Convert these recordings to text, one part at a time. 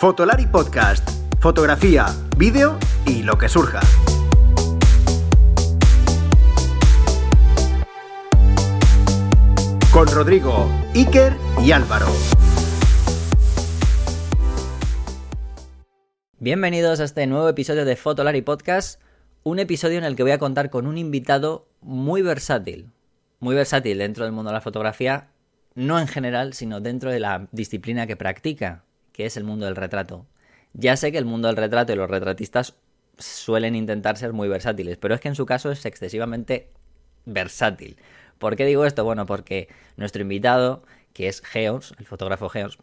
Fotolari Podcast. Fotografía, vídeo y lo que surja. Con Rodrigo, Iker y Álvaro. Bienvenidos a este nuevo episodio de Fotolari Podcast, un episodio en el que voy a contar con un invitado muy versátil, muy versátil dentro del mundo de la fotografía, no en general, sino dentro de la disciplina que practica, que es el mundo del retrato. Ya sé que el mundo del retrato y los retratistas suelen intentar ser muy versátiles, pero es que en su caso es excesivamente versátil. ¿Por qué digo esto? Bueno, porque nuestro invitado, que es Geos, el fotógrafo Geos,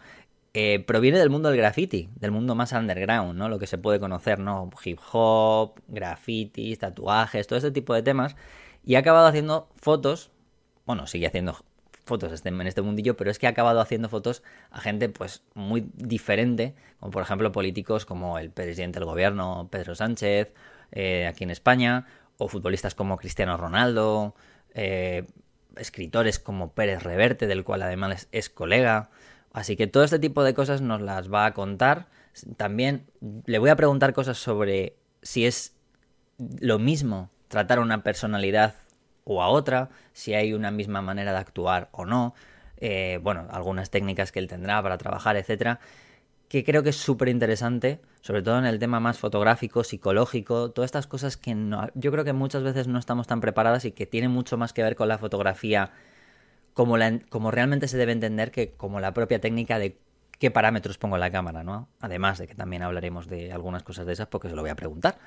eh, proviene del mundo del graffiti, del mundo más underground, ¿no? Lo que se puede conocer, ¿no? Hip hop, grafitis, tatuajes, todo ese tipo de temas. Y ha acabado haciendo fotos, bueno, sigue haciendo fotos este, en este mundillo, pero es que ha acabado haciendo fotos a gente pues muy diferente, como por ejemplo políticos como el presidente del gobierno, Pedro Sánchez, eh, aquí en España, o futbolistas como Cristiano Ronaldo, eh, escritores como Pérez Reverte, del cual además es, colega. Así que todo este tipo de cosas nos las va a contar. También le voy a preguntar cosas sobre si es lo mismo tratar a una personalidad o a otra, si hay una misma manera de actuar o no, eh, bueno, algunas técnicas que él tendrá para trabajar, etcétera, que creo que es súper interesante, sobre todo en el tema más fotográfico, psicológico, todas estas cosas que no, yo creo que muchas veces no estamos tan preparadas y que tienen mucho más que ver con la fotografía como, la, como realmente se debe entender que como la propia técnica de qué parámetros pongo en la cámara, ¿no? Además de que también hablaremos de algunas cosas de esas porque se lo voy a preguntar.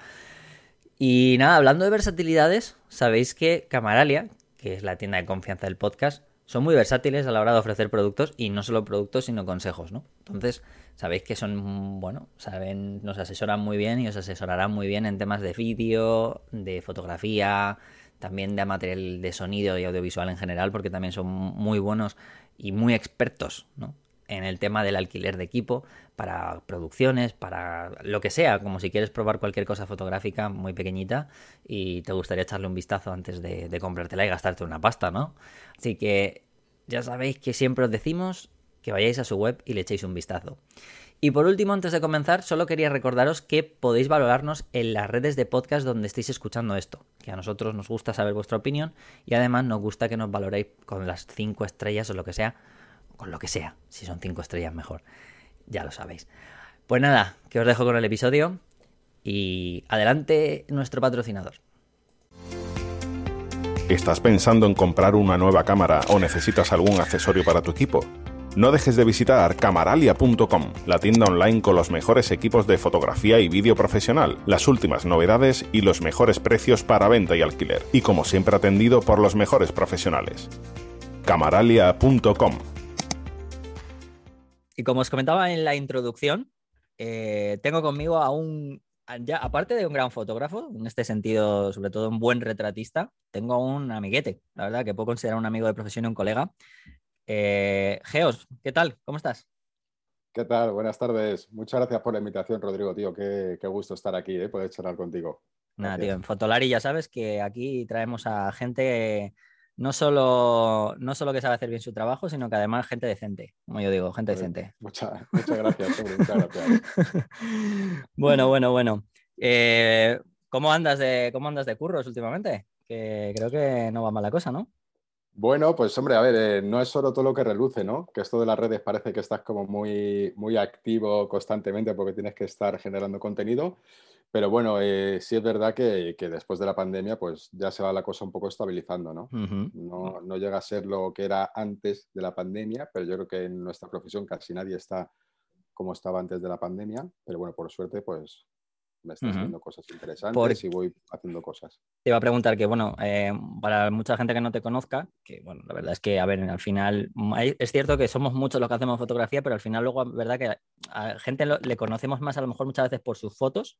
Y nada, hablando de versatilidades, sabéis que Camaralia, que es la tienda de confianza del podcast, son muy versátiles a la hora de ofrecer productos y no solo productos, sino consejos, ¿no? Entonces, sabéis que son, bueno, saben, nos asesoran muy bien y os asesorarán muy bien en temas de vídeo, de fotografía, también de material de sonido y audiovisual en general, porque también son muy buenos y muy expertos, ¿no? En el tema del alquiler de equipo para producciones, para lo que sea, como si quieres probar cualquier cosa fotográfica muy pequeñita y te gustaría echarle un vistazo antes de, comprártela y gastarte una pasta, ¿no? Así que ya sabéis que siempre os decimos que vayáis a su web y le echéis un vistazo. Y por último, antes de comenzar, solo quería recordaros que podéis valorarnos en las redes de podcast donde estéis escuchando esto, que a nosotros nos gusta saber vuestra opinión y además nos gusta que nos valoréis con las 5 estrellas o lo que sea con lo que sea. Si son cinco estrellas, mejor. Ya lo sabéis. Pues nada, que os dejo con el episodio y adelante nuestro patrocinador. ¿Estás pensando en comprar una nueva cámara o necesitas algún accesorio para tu equipo? No dejes de visitar camaralia.com, la tienda online con los mejores equipos de fotografía y vídeo profesional, las últimas novedades y los mejores precios para venta y alquiler, y como siempre atendido por los mejores profesionales. camaralia.com y como os comentaba en la introducción, eh, tengo conmigo a un, ya, aparte de un gran fotógrafo, en este sentido, sobre todo un buen retratista, tengo a un amiguete, la verdad, que puedo considerar un amigo de profesión y un colega. Eh, Geos, ¿qué tal? ¿Cómo estás? ¿Qué tal? Buenas tardes. Muchas gracias por la invitación, Rodrigo, tío. Qué, gusto estar aquí, ¿eh? poder charlar contigo. Nada, tío, en Fotolari ya sabes que aquí traemos a gente no solo, no solo que sabe hacer bien su trabajo, sino que además gente decente, como yo digo, gente decente. Muchas, muchas gracias, muchas gracias. bueno, bueno, bueno. Eh, ¿cómo, andas de, ¿Cómo andas de curros últimamente? Que creo que no va mal la cosa, ¿no? Bueno, pues hombre, a ver, eh, no es solo todo lo que reluce, ¿no? Que esto de las redes parece que estás como muy, muy activo constantemente porque tienes que estar generando contenido, pero bueno, eh, sí es verdad que, después de la pandemia, pues ya se va la cosa un poco estabilizando, ¿no? ¿no? ¿no? llega a ser lo que era antes de la pandemia, pero yo creo que en nuestra profesión casi nadie está como estaba antes de la pandemia, pero bueno, por suerte, pues me está haciendo cosas interesantes y voy haciendo cosas. Te iba a preguntar que, bueno, eh, para mucha gente que no te conozca, que, bueno, la verdad es que, a ver, al final, es cierto que somos muchos los que hacemos fotografía, pero al final luego, verdad que a gente le conocemos más a lo mejor muchas veces por sus fotos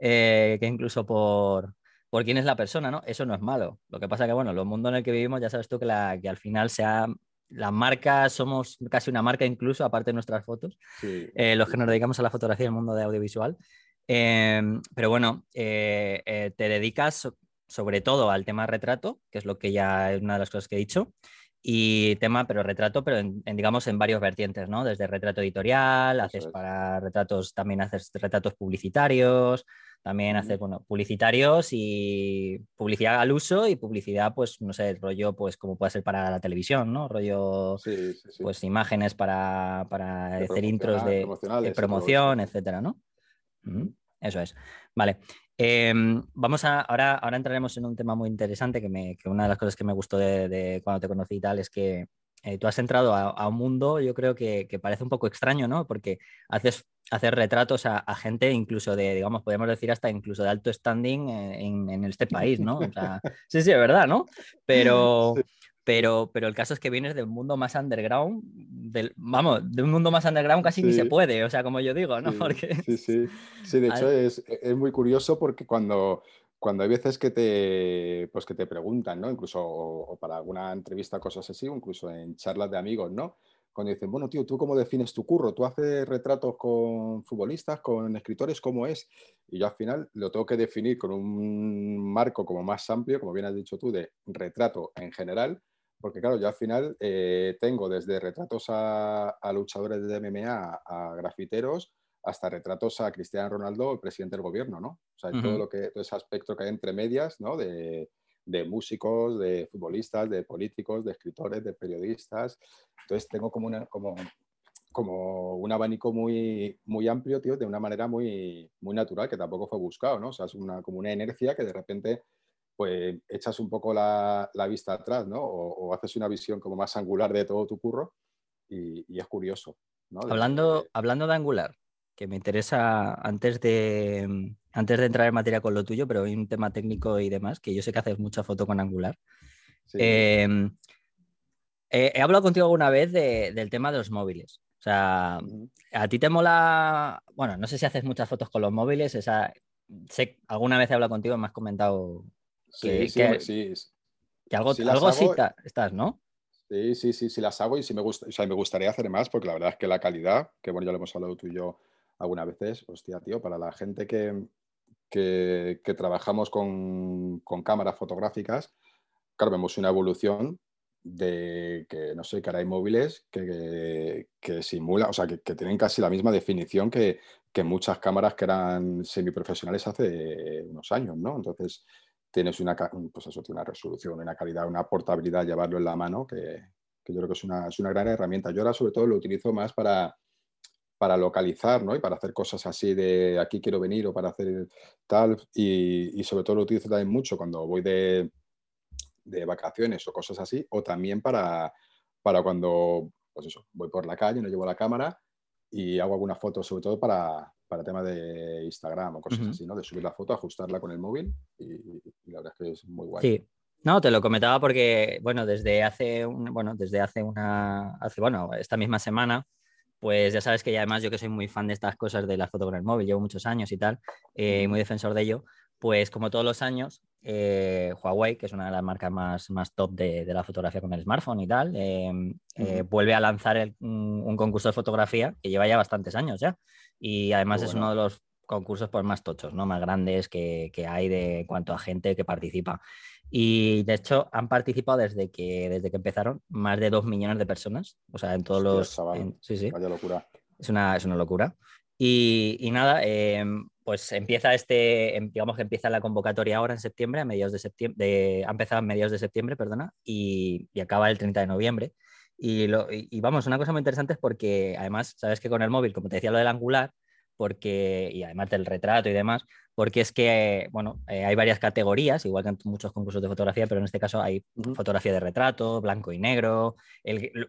eh, que incluso por, por quién es la persona, ¿no? Eso no es malo. Lo que pasa que, bueno, el mundo en el que vivimos, ya sabes tú que, la, que al final sea la marca, somos casi una marca incluso, aparte de nuestras fotos, eh, los que nos dedicamos a la fotografía y el mundo de audiovisual. Em, pero bueno, eh, te dedicas sobre todo al tema retrato, que es lo que ya es una de las cosas que he dicho. Y tema, pero retrato, pero en, digamos en varios vertientes, ¿no? Desde retrato editorial, haces para retratos, también haces retratos publicitarios, también haces, bueno, publicitarios y publicidad al uso y publicidad, pues, no sé, rollo, pues, como puede ser para la televisión, ¿no? Rollo, pues, imágenes para, para hacer intros de, promoción, etcétera, ¿no? Eso es. Vale. Em, vamos a, ahora, ahora entraremos en un tema muy interesante que, me, que una de las cosas que me gustó de, cuando te conocí y tal es que eh, tú has entrado a, un mundo, yo creo que, parece un poco extraño, ¿no? Porque haces, hacer retratos a, gente incluso de, digamos, podemos decir hasta incluso de alto standing en, en este país, ¿no? O sea, sí, sí, es verdad, ¿no? Pero, pero, pero el caso es que vienes del mundo más underground, del, vamos, de un mundo más underground casi ni se puede, o sea, como yo digo, ¿no? Sí, porque... sí, sí. sí de hecho es, es, muy curioso porque cuando, cuando hay veces que te, pues que te preguntan, ¿no? Incluso o, para alguna entrevista, cosas así, o incluso en charlas de amigos, ¿no? Cuando dicen, bueno, tío, ¿tú cómo defines tu curro? ¿Tú haces retratos con futbolistas, con escritores? ¿Cómo es? Y yo al final lo tengo que definir con un marco como más amplio, como bien has dicho tú, de retrato en general, porque claro, yo al final eh, tengo desde retratos a, luchadores de MMA, a grafiteros, hasta retratos a Cristiano Ronaldo, el presidente del gobierno, ¿no? O sea, todo, lo que, todo ese aspecto que hay entre medias, ¿no? De, músicos, de futbolistas, de políticos, de escritores, de periodistas. Entonces tengo como, una, como, como un abanico muy, muy amplio, tío, de una manera muy, muy natural, que tampoco fue buscado, ¿no? O sea, es una, como una inercia que de repente pues echas un poco la, vista atrás, ¿no? O, haces una visión como más angular de todo tu curro y, es curioso. ¿no? hablando, de... hablando de angular, que me interesa antes de, antes de entrar en materia con lo tuyo, pero hay un tema técnico y demás, que yo sé que haces mucha foto con angular. Em, he hablado contigo alguna vez del tema de los móviles. O sea, a ti te mola, bueno, no sé si haces muchas fotos con los móviles, esa, sé, alguna vez he hablado contigo, me has comentado Sí, sí, sí. Que algo, algo sí estás, ¿no? Sí, sí, sí, sí las hago y sí me, gusta, o sea, me gustaría hacer más porque la verdad es que la calidad, que bueno, ya lo hemos hablado tú y yo algunas veces, hostia, tío, para la gente que, que, trabajamos con, con, cámaras fotográficas, claro, vemos una evolución de que, no sé, que ahora hay móviles que, que, simulan, o sea, que, tienen casi la misma definición que, que muchas cámaras que eran semiprofesionales hace unos años, ¿no? Entonces, tienes una, pues eso, tiene una resolución, una calidad, una portabilidad, llevarlo en la mano, que, yo creo que es una, es una, gran herramienta. Yo ahora sobre todo lo utilizo más para, para localizar, ¿no? Y para hacer cosas así de aquí quiero venir o para hacer tal. Y, sobre todo lo utilizo también mucho cuando voy de, de, vacaciones o cosas así, o también para, para cuando, pues eso, voy por la calle, no llevo la cámara y hago algunas fotos, sobre todo para, para temas de Instagram o cosas así, ¿no? De subir la foto, ajustarla con el móvil y, la verdad es que es muy guay. Sí. No, te lo comentaba porque, bueno, desde hace, bueno, desde hace una, hace, bueno, esta misma semana, pues ya sabes que ya además yo que soy muy fan de estas cosas de la foto con el móvil, llevo muchos años y tal, eh, muy defensor de ello, pues como todos los años, eh, Huawei, que es una de las marcas más, más top de, la fotografía con el smartphone y tal, em, eh, vuelve a lanzar un, concurso de fotografía que lleva ya bastantes años ya. Y además es uno de los concursos pues, más tochos, ¿no? más grandes que, hay de cuanto a gente que participa. Y de hecho han participado desde que, desde que empezaron más de dos millones de personas. O sea, en todos los... sí, sí. Vaya locura. Es una, es una locura. Y, nada, em, pues empieza este, em, digamos que empieza la convocatoria ahora en septiembre, a mediados de septiembre, ha empezado a mediados de septiembre, perdona, y, y acaba el 30 de noviembre. Y, lo, y, vamos, una cosa muy interesante es porque además, sabes que con el móvil, como te decía lo del angular, porque, y además del retrato y demás, porque es que, bueno, eh, hay varias categorías, igual que en muchos concursos de fotografía, pero en este caso hay fotografía de retrato, blanco y negro,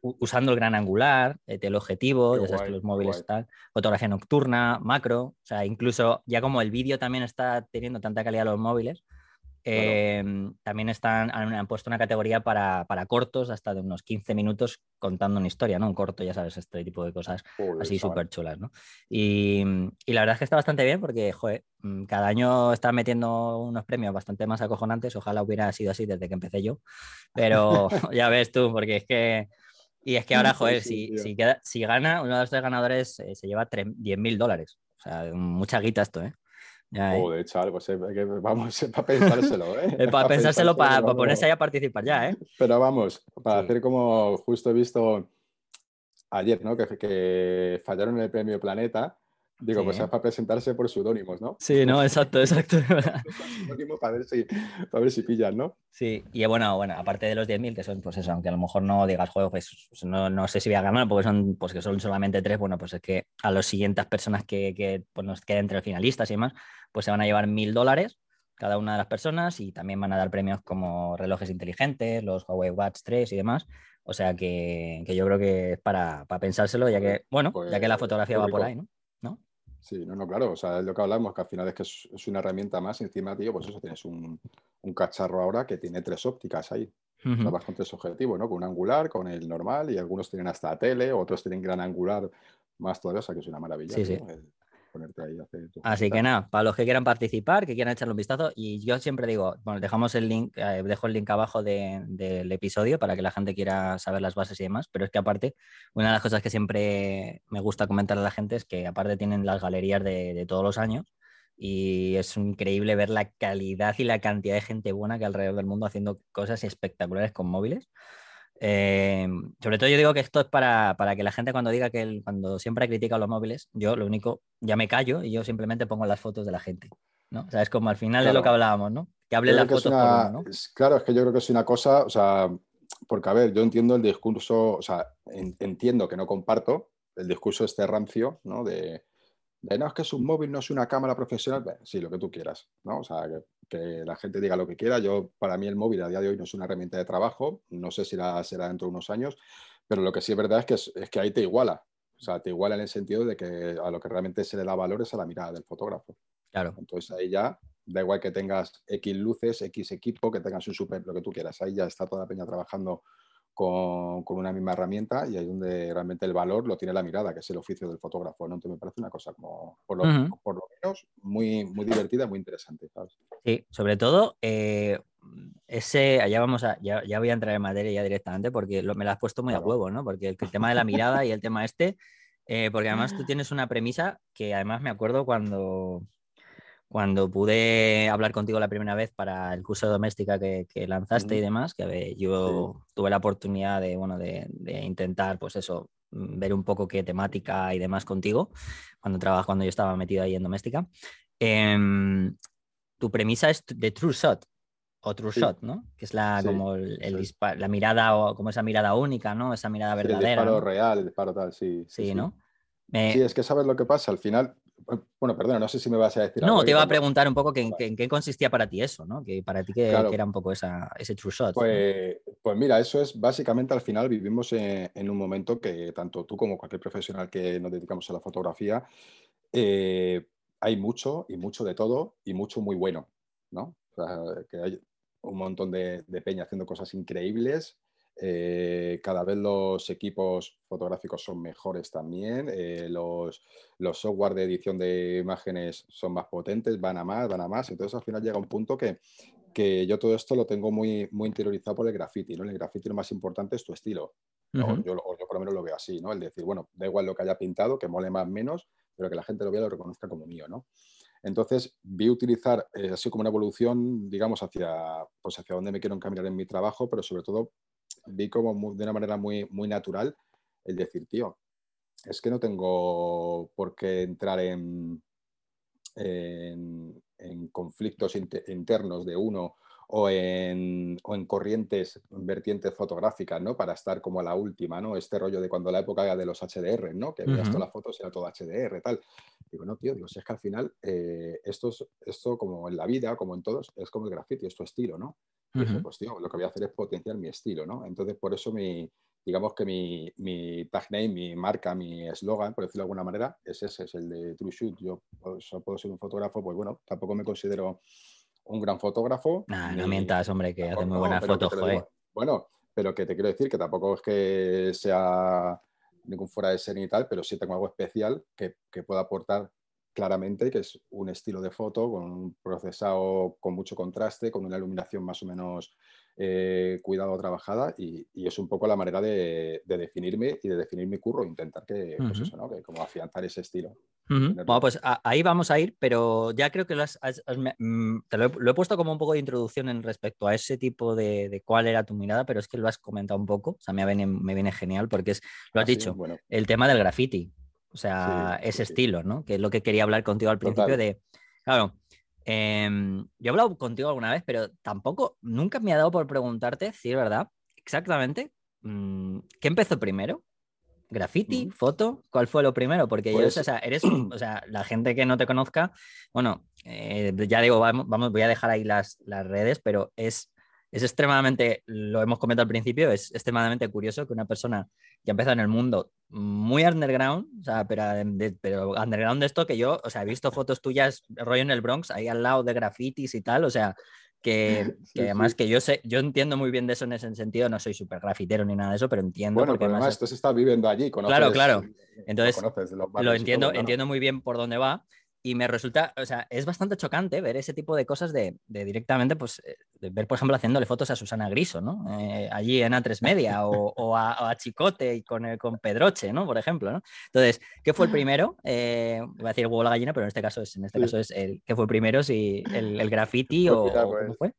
usando el gran angular, el teleobjetivo, ya sabes que los móviles están, fotografía nocturna, macro, o sea, incluso ya como el vídeo también está teniendo tanta calidad los móviles, Em, también están, han, puesto una categoría para, cortos hasta de unos 15 minutos contando una historia, ¿no? Un corto, ya sabes, este tipo de cosas así súper chulas, ¿no? Y, la verdad es que está bastante bien porque, joder, mm, cada año está metiendo unos premios bastante más acojonantes. Ojalá hubiera sido así desde que empecé yo. Pero ya ves tú, porque es que... Y es que ahora, joder, si, si, si, gana, uno de los tres ganadores eh, se lleva 10 mil dólares. O sea, mucha guita esto, ¿eh? ¿Eh? Joder, chaval, pues, que vamos, para pensárselo, ¿eh? Para pensárselo, para, ponerse ahí a participar ya, ¿eh? Pero vamos, para Sí. hacer como justo he visto ayer, ¿no? Que, que fallaron el premio Planeta. Digo, Sí. pues es para presentarse por seudónimos, ¿no? Sí, no, exacto, exacto. Para ver si, para ver si pillan, ¿no? Sí, y bueno, bueno, aparte de los 10.000, que son, pues eso, aunque a lo mejor no digas juego, pues no, no sé si voy a ganar, porque son, pues que son solamente tres, bueno, pues es que a las siguientes personas que, que pues nos queden entre los finalistas y demás, pues se van a llevar mil dólares cada una de las personas y también van a dar premios como relojes inteligentes, los Huawei Watch 3 y demás. O sea que, que yo creo que es para, para pensárselo, ya que, bueno, ya que la Pues, fotografía va por ahí, ¿no? ¿No? Sí, no, no, claro. O sea, es lo que hablamos, que al final es que es, es una herramienta más. Encima, tío, pues eso, tienes un, un cacharro ahora que tiene tres ópticas ahí. Ujú. Trabajas con tres objetivos, ¿no? Con un angular, con el normal, y algunos tienen hasta tele, otros tienen gran angular, más todavía, o sea que es una maravilla. Sí, tío, sí. el ponerte ahí a hacer tu Así que nada, para los que quieran participar, que quieran echarle un vistazo, y yo siempre digo, bueno, dejamos el link, eh, dejo el link abajo de- del episodio para que la gente quiera saber las bases y demás, pero es que aparte, una de las cosas que siempre me gusta comentar a la gente es que aparte tienen las galerías de, de todos los años y es increíble ver la calidad y la cantidad de gente buena que alrededor del mundo haciendo cosas espectaculares con móviles. Eh, sobre todo yo digo que esto es para, para que la gente cuando diga que el- cuando siempre critica los móviles, yo lo único, ya me callo y yo simplemente pongo las fotos de la gente. ¿no? O sea, es como al final de lo Claro. que hablábamos, ¿no? Que creo las fotos por una- uno, ¿no? Claro, es que yo creo que es una cosa, o sea, porque a ver, yo entiendo el discurso, o sea, en- entiendo que no comparto el discurso este rancio, ¿no? De, de no, es que es un móvil, no es una cámara profesional, sí, lo que tú quieras, ¿no? O sea, que, que la gente diga lo que quiera. Yo, para mí el móvil a día de hoy no es una herramienta de trabajo, no sé si la será dentro de unos años, pero lo que sí es verdad es que, es, es que ahí te iguala. O sea, te iguala en el sentido de que a lo que realmente se le da valor es a la mirada del fotógrafo. Claro. Entonces ahí ya, da igual que tengas X luces, X equipo, que tengas un super, lo que tú quieras. Ahí ya está toda la peña trabajando con, con una misma herramienta y ahí es donde realmente el valor lo tiene la mirada, que es el oficio del fotógrafo. ¿no? Entonces me parece una cosa como, por lo, Ujú. por lo menos, muy, muy divertida, muy interesante. ¿sabes? Sí, sobre todo eh, ese, allá vamos a, ya, ya voy a entrar en materia ya directamente porque lo- me lo has puesto muy a huevo, ¿no? Porque el, el tema de la mirada y el tema este, eh, porque además tú tienes una premisa que además me acuerdo cuando, cuando pude hablar contigo la primera vez para el curso de doméstica que, que lanzaste y Ujú. demás, que a ver, yo tuve la oportunidad de, bueno, de, de intentar, pues eso, mm, ver un poco qué temática y demás contigo cuando trabajo, cuando yo estaba metido ahí en doméstica. Em, tu premisa es de true shot o true Sí. shot, ¿no? Que es la Sí, como el, el eso es. dispa- la mirada o como esa mirada única, ¿no? Esa mirada Sí, el verdadera. disparo ¿no? real, el disparo tal, sí. Sí, ¿no? Me- Sí, es que sabes lo que pasa. Al final, bueno, perdona, no sé si me vas a decir no, te iba a preguntar un poco que, en qué- en qué consistía para ti eso, ¿no? Que para ti que, Claro. que era un poco esa, ese true shot. ¿no? Pues, pues mira, eso es básicamente al final vivimos en, en un momento que tanto tú como cualquier profesional que nos dedicamos a la fotografía, eh, hay mucho y mucho de todo y mucho muy bueno, ¿no? O sea, que hay un montón de, de peña haciendo cosas increíbles. Eh, cada vez los equipos fotográficos son mejores también. eh, los, los software de edición de imágenes son más potentes, van a más, van a más. Entonces al final llega un punto que, que yo todo esto lo tengo muy, muy interiorizado por el graffiti, ¿no? En el graffiti lo más importante es tu estilo. ¿no? Yo, yo por lo menos lo veo así, ¿no? El decir, bueno, da igual lo que haya pintado, que mole más o menos, pero que la gente lo vea y lo reconozca como mío, ¿no? Entonces vi utilizar eh, así como una evolución, digamos, hacia, pues hacia dónde me quiero encaminar en mi trabajo, pero sobre todo vi como de una manera muy, muy natural el decir, tío, es que no tengo por qué entrar en, en, en conflictos inte- internos de uno o en, o en corrientes, vertientes fotográficas, ¿no? Para estar como a la última, ¿no? Este rollo de cuando la época de los HDR, ¿no? Que veías Ujú. todas las fotos era todo HDR, tal. Digo, no, tío, digo, si es que al final eh, esto, es, esto, como en la vida, como en todos, es como el graffiti, es tu estilo, ¿no? Y dije, Ujú. pues tío, lo que voy a hacer es potenciar mi estilo, ¿no? Entonces, por eso mi, digamos que mi, mi tag name, mi marca, mi eslogan, por decirlo de alguna manera, es ese, es el de True Shoot. Yo pues, puedo ser un fotógrafo, pues bueno, tampoco me considero un gran fotógrafo. Nah, no mientas, hombre, que hace muy buenas fotos, joder. Bueno, pero que te quiero decir que tampoco es que sea ningún fuera de serie y tal, pero sí tengo algo especial que, que pueda aportar claramente que es un estilo de foto con un procesado con mucho contraste, con una iluminación más o menos eh, cuidado trabajada y, es un poco la manera de, definirme y de definir mi curro, intentar que, pues eso, ¿no? que como afianzar ese estilo. Bueno, pues ahí vamos a ir, pero ya creo que lo has, mm, te lo he, puesto como un poco de introducción en respecto a ese tipo de, cuál era tu mirada, pero es que lo has comentado un poco, o sea, me viene, me viene genial porque es, lo has ah, dicho, el tema del graffiti, o sea, ese estilo, ¿no? Que es lo que quería hablar contigo al principio de, claro, em, yo he hablado contigo alguna vez, pero tampoco, nunca me ha dado por preguntarte, si es verdad, exactamente, mm, ¿qué empezó primero? ¿Graffiti? ¿Foto? ¿Cuál fue lo primero? Porque yo, o pues sea, eres, o sea, la gente que no te conozca, bueno, eh, ya digo, vamos, vamos, voy a dejar ahí las, las redes, pero es es extremadamente, lo hemos comentado al principio, es extremadamente curioso que una persona que empezado en el mundo muy underground, o sea, pero, pero underground de esto que yo, o sea, he visto fotos tuyas rollo en el Bronx, ahí al lado de grafitis y tal, o sea, que, además que yo sé, yo entiendo muy bien de eso en ese sentido, no soy súper grafitero ni nada de eso, pero entiendo. Bueno, porque además tú estás viviendo allí, conoces, Claro, claro. Entonces, lo, entiendo, entiendo muy bien por dónde va. Y me resulta, o sea, es bastante chocante ver ese tipo de cosas de, directamente, pues, eh, de ver, por ejemplo, haciéndole fotos a Susana Griso, ¿no? Eh, allí en A3 Media o, a, Chicote y con, con Pedroche, ¿no? Por ejemplo, ¿no? Entonces, ¿qué fue el primero? Eh, voy a decir el huevo la gallina, pero en este caso es, en este caso es el, ¿qué fue el primero? Si el, el graffiti o, ¿cómo pues. fue?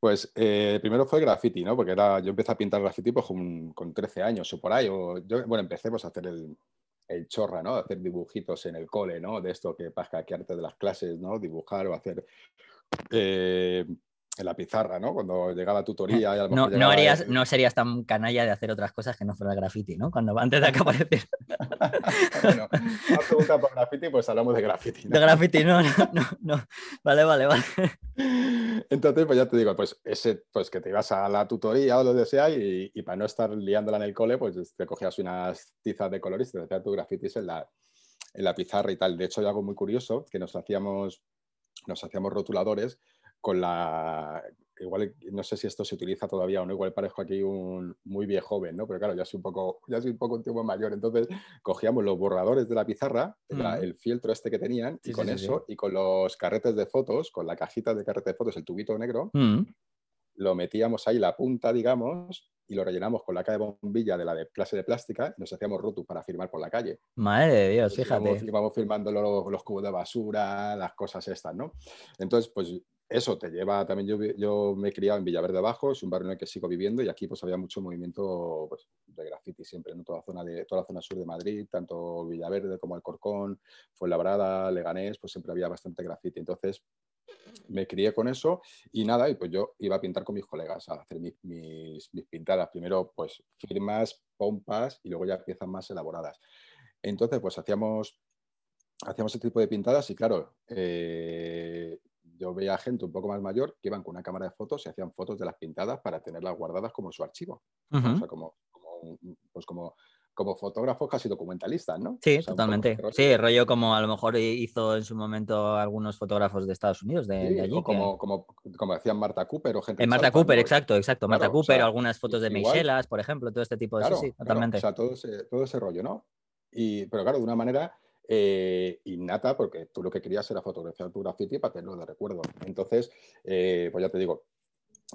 Pues primero fue graffiti, ¿no? Porque era, yo empecé a pintar graffiti pues, con, con 13 años o por ahí. O yo, bueno, empecé pues, a hacer el, el chorra, ¿no? Hacer dibujitos en el cole, ¿no? De esto que pasa que arte de las clases, ¿no? Dibujar o hacer eh, en la pizarra, ¿no? Cuando llegaba tutoría. Y no, no, harías, no serías tan canalla de hacer otras cosas que no fuera graffiti, ¿no? Cuando antes de que apareciera. bueno, una pregunta por graffiti, pues hablamos de graffiti. De graffiti, no, no, no, Vale, vale, vale. Entonces, pues ya te digo, pues ese, pues que te ibas a la tutoría o lo que sea y, y para no estar liándola en el cole, pues te cogías unas tizas de colores y te hacías tus grafitis en la, en la pizarra y tal. De hecho, hay algo muy curioso, que nos hacíamos, nos hacíamos rotuladores con la, igual no sé si esto se utiliza todavía o no, igual parezco aquí un muy viejo joven, ¿no? Pero claro, ya soy un poco, ya soy un poco un tiempo mayor, entonces cogíamos los borradores de la pizarra, el fieltro este que tenían, y con eso, y con los carretes de fotos, con la cajita de carrete de fotos, el tubito negro, lo metíamos ahí la punta, digamos, y lo rellenamos con la caja de bombilla de la de clase de plástica y nos hacíamos rotus para firmar por la calle. Madre de Dios, fíjate. Íbamos, íbamos firmando los, los, cubos de basura, las cosas estas, ¿no? Entonces, pues eso te lleva, también yo, yo, me he criado en Villaverde Abajo, es un barrio en el que sigo viviendo y aquí pues había mucho movimiento pues, de graffiti siempre, en toda, la zona de, toda la zona sur de Madrid, tanto Villaverde como Alcorcón, Fuenlabrada, Leganés, pues siempre había bastante graffiti. Entonces me crié con eso y nada, y pues yo iba a pintar con mis colegas, a hacer mis, mis, mis pintadas, primero pues firmas, pompas y luego ya piezas más elaboradas. Entonces pues hacíamos hacíamos ese tipo de pintadas y claro, eh, yo veía gente un poco más mayor que iban con una cámara de fotos y hacían fotos de las pintadas para tenerlas guardadas como su archivo. O sea, como, pues como, como fotógrafos casi documentalistas, ¿no? Sí, totalmente. Sí, rollo como a lo mejor hizo en su momento algunos fotógrafos de Estados Unidos, de, allí. como, como, como, decían Marta Cooper o gente. En Marta Cooper, exacto, exacto. Marta Cooper, algunas fotos de Meiselas, por ejemplo, todo este tipo de cosas. Sí, totalmente. o sea, todo ese, todo ese rollo, ¿no? Y, pero claro, de una manera eh, innata, porque tú lo que querías era fotografiar tu graffiti para tenerlo de recuerdo. Entonces, eh, pues ya te digo,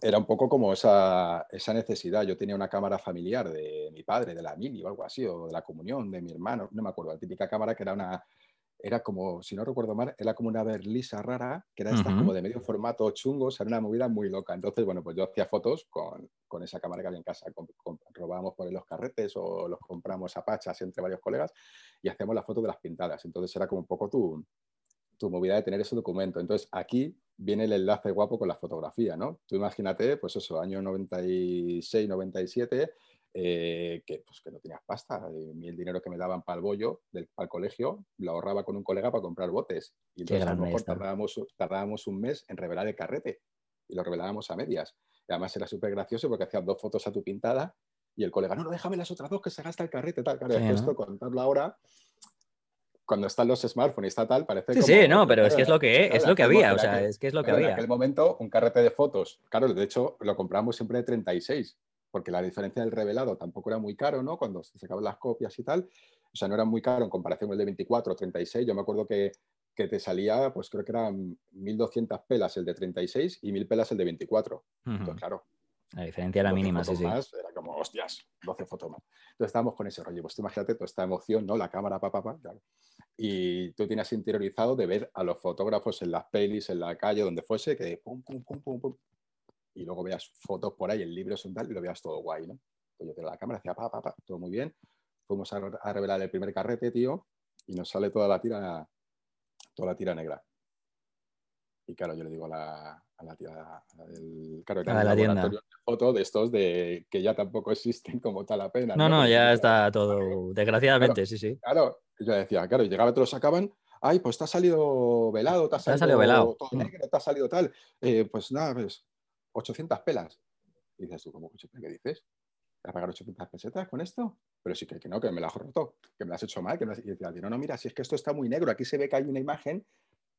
era un poco como esa, esa, necesidad. Yo tenía una cámara familiar de mi padre, de la mili o algo así, o de la comunión de mi hermano, no me acuerdo, la típica cámara que era una, era como, si no recuerdo mal, era como una berlisa rara, que era esta como de medio formato chungo, o sea, era una movida muy loca. Entonces, bueno, pues yo hacía fotos con, con esa cámara que había en casa, robábamos por ahí los carretes o los compramos a pachas entre varios colegas y hacíamos la foto de las pintadas. Entonces era como un poco tu, tu movida de tener ese documento. Entonces aquí viene el enlace guapo con la fotografía, ¿no? Tú imagínate, pues eso, año 96, 97, eh, que, pues, que no tenías pasta. Y el dinero que me daban para el bollo, del, para el colegio, lo ahorraba con un colega para comprar botes. Y entonces a lo mejor tardábamos, tardábamos, un mes en revelar el carrete y lo revelábamos a medias. Y además era súper gracioso porque hacías dos fotos a tu pintada y el colega, no, no, déjame las otras dos que se gasta el carrete, tal. Claro, esto contarlo ahora cuando están los smartphones y está tal, parece sí, Sí, no, pero es que es lo que, es, lo que había, o sea, es que es lo que había. En aquel momento, un carrete de fotos, claro, de hecho, lo compramos siempre de 36, porque la diferencia del revelado tampoco era muy caro, ¿no? Cuando se sacaban las copias y tal, o sea, no era muy caro en comparación con el de 24 o 36. Yo me acuerdo que que te salía, pues creo que eran 1200 pelas el de 36 y 1000 pelas el de 24. Entonces, claro. La diferencia era mínima, sí, sí. Era como, hostias, 12 fotos más. Entonces estábamos con ese rollo. Pues tú imagínate toda esta emoción, ¿no? La cámara, papá, pa, pa, claro. Y tú tienes interiorizado de ver a los fotógrafos en las pelis, en la calle, donde fuese, que pum, pum, pum, pum, pum. Y luego veas fotos por ahí, el libro son tal, y lo veas todo guay, ¿no? Pues yo tengo la cámara, decía, pa, pa, pa, todo muy bien. Fuimos a, a revelar el primer carrete, tío, y nos sale toda la tira toda la tira negra. Y claro, yo le digo a la, a la tía, a la del, claro, A la tienda. de foto de estos de que ya tampoco existen como tal la pena. No, no, Porque ya está todo, desgraciadamente, Claro. sí, sí. Claro, yo decía, claro, y llegaba, te lo sacaban, ay, pues te ha salido velado, te ha Te ha salido, velado. todo negro, te ha salido tal. Eh, pues nada, pues 800 pelas. Y dices tú, ¿cómo, ¿qué dices? ¿Te vas a pagar 800 pesetas con esto? Pero sí que, que no, que me la has roto, que me la has hecho mal. Que me las- Y decía, no, no, mira, si es que esto está muy negro, aquí se ve que hay una imagen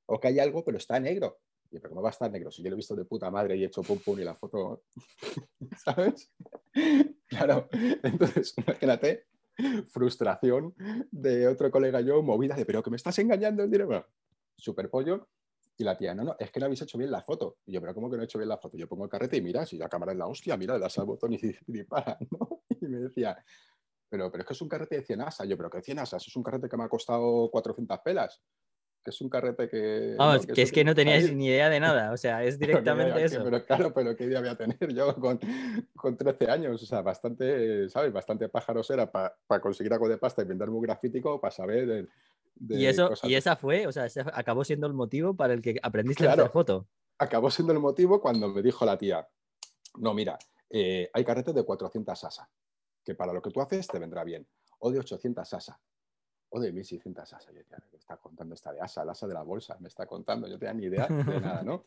o que hay algo, pero está negro. Y pero ¿cómo va a estar negro? Si yo lo he visto de puta madre y he hecho pum pum y la foto, ¿sabes? Claro, entonces imagínate, frustración de otro colega yo, movida de, pero que me estás engañando dinero. Bueno, super pollo. Y la tía, no, no, es que no habéis hecho bien la foto. Y yo, pero ¿cómo que no he hecho bien la foto? Yo pongo el carrete y mira, si la cámara es la hostia, mira, le das al botón y, dispara, ¿no? Y me decía, pero, pero es que es un carrete de 100 asas. Yo, pero ¿qué 100 asas? Es un carrete que me ha costado 400 pelas. Que es un carrete que... Vamos, no, que es que no salir". ni idea de nada, o sea, es Pero ni idea, directamente eso. Pero claro, pero qué idea voy a tener yo con, con 13 años. O sea, bastante, ¿sabes? Bastante pájaros era para conseguir algo de pasta y pintarme un grafítico para saber de, de Y eso, cosas y esa fue, o sea, ese acabó siendo el motivo para el que aprendiste a hacer foto. acabó siendo el motivo cuando me dijo la tía, no, mira, eh, hay carretes de 400 asa, que para lo que tú haces te vendrá bien, o de 800 asa, o de 1600 asa. Yo decía, ¿qué está contando esta de asa? El asa de la bolsa, me está contando, yo tenía ni idea de nada, ¿no?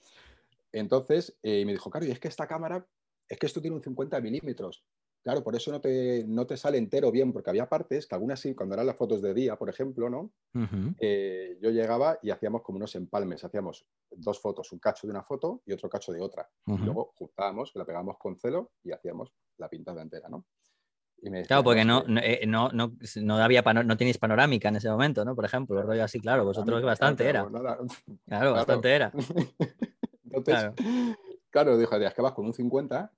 Entonces, eh, me dijo, claro, y es que esta cámara, es que esto tiene un 50 milímetros. Claro, por eso no te, no te sale entero bien, porque había partes que algunas sí, cuando eran las fotos de día, por ejemplo, ¿no? Eh, yo llegaba y hacíamos como unos empalmes, hacíamos dos fotos, un cacho de una foto y otro cacho de otra. Y luego juntábamos, la pegábamos con celo y hacíamos la pintada entera, ¿no? Y me decía, Claro, porque no, es que- no, eh, no, no, no había pano- no tenéis panorámica en ese momento, ¿no? Por ejemplo, rollo así, claro, vosotros bastante era. Claro, claro. bastante era. Entonces, Claro. claro, dijo, es que vas con un 50,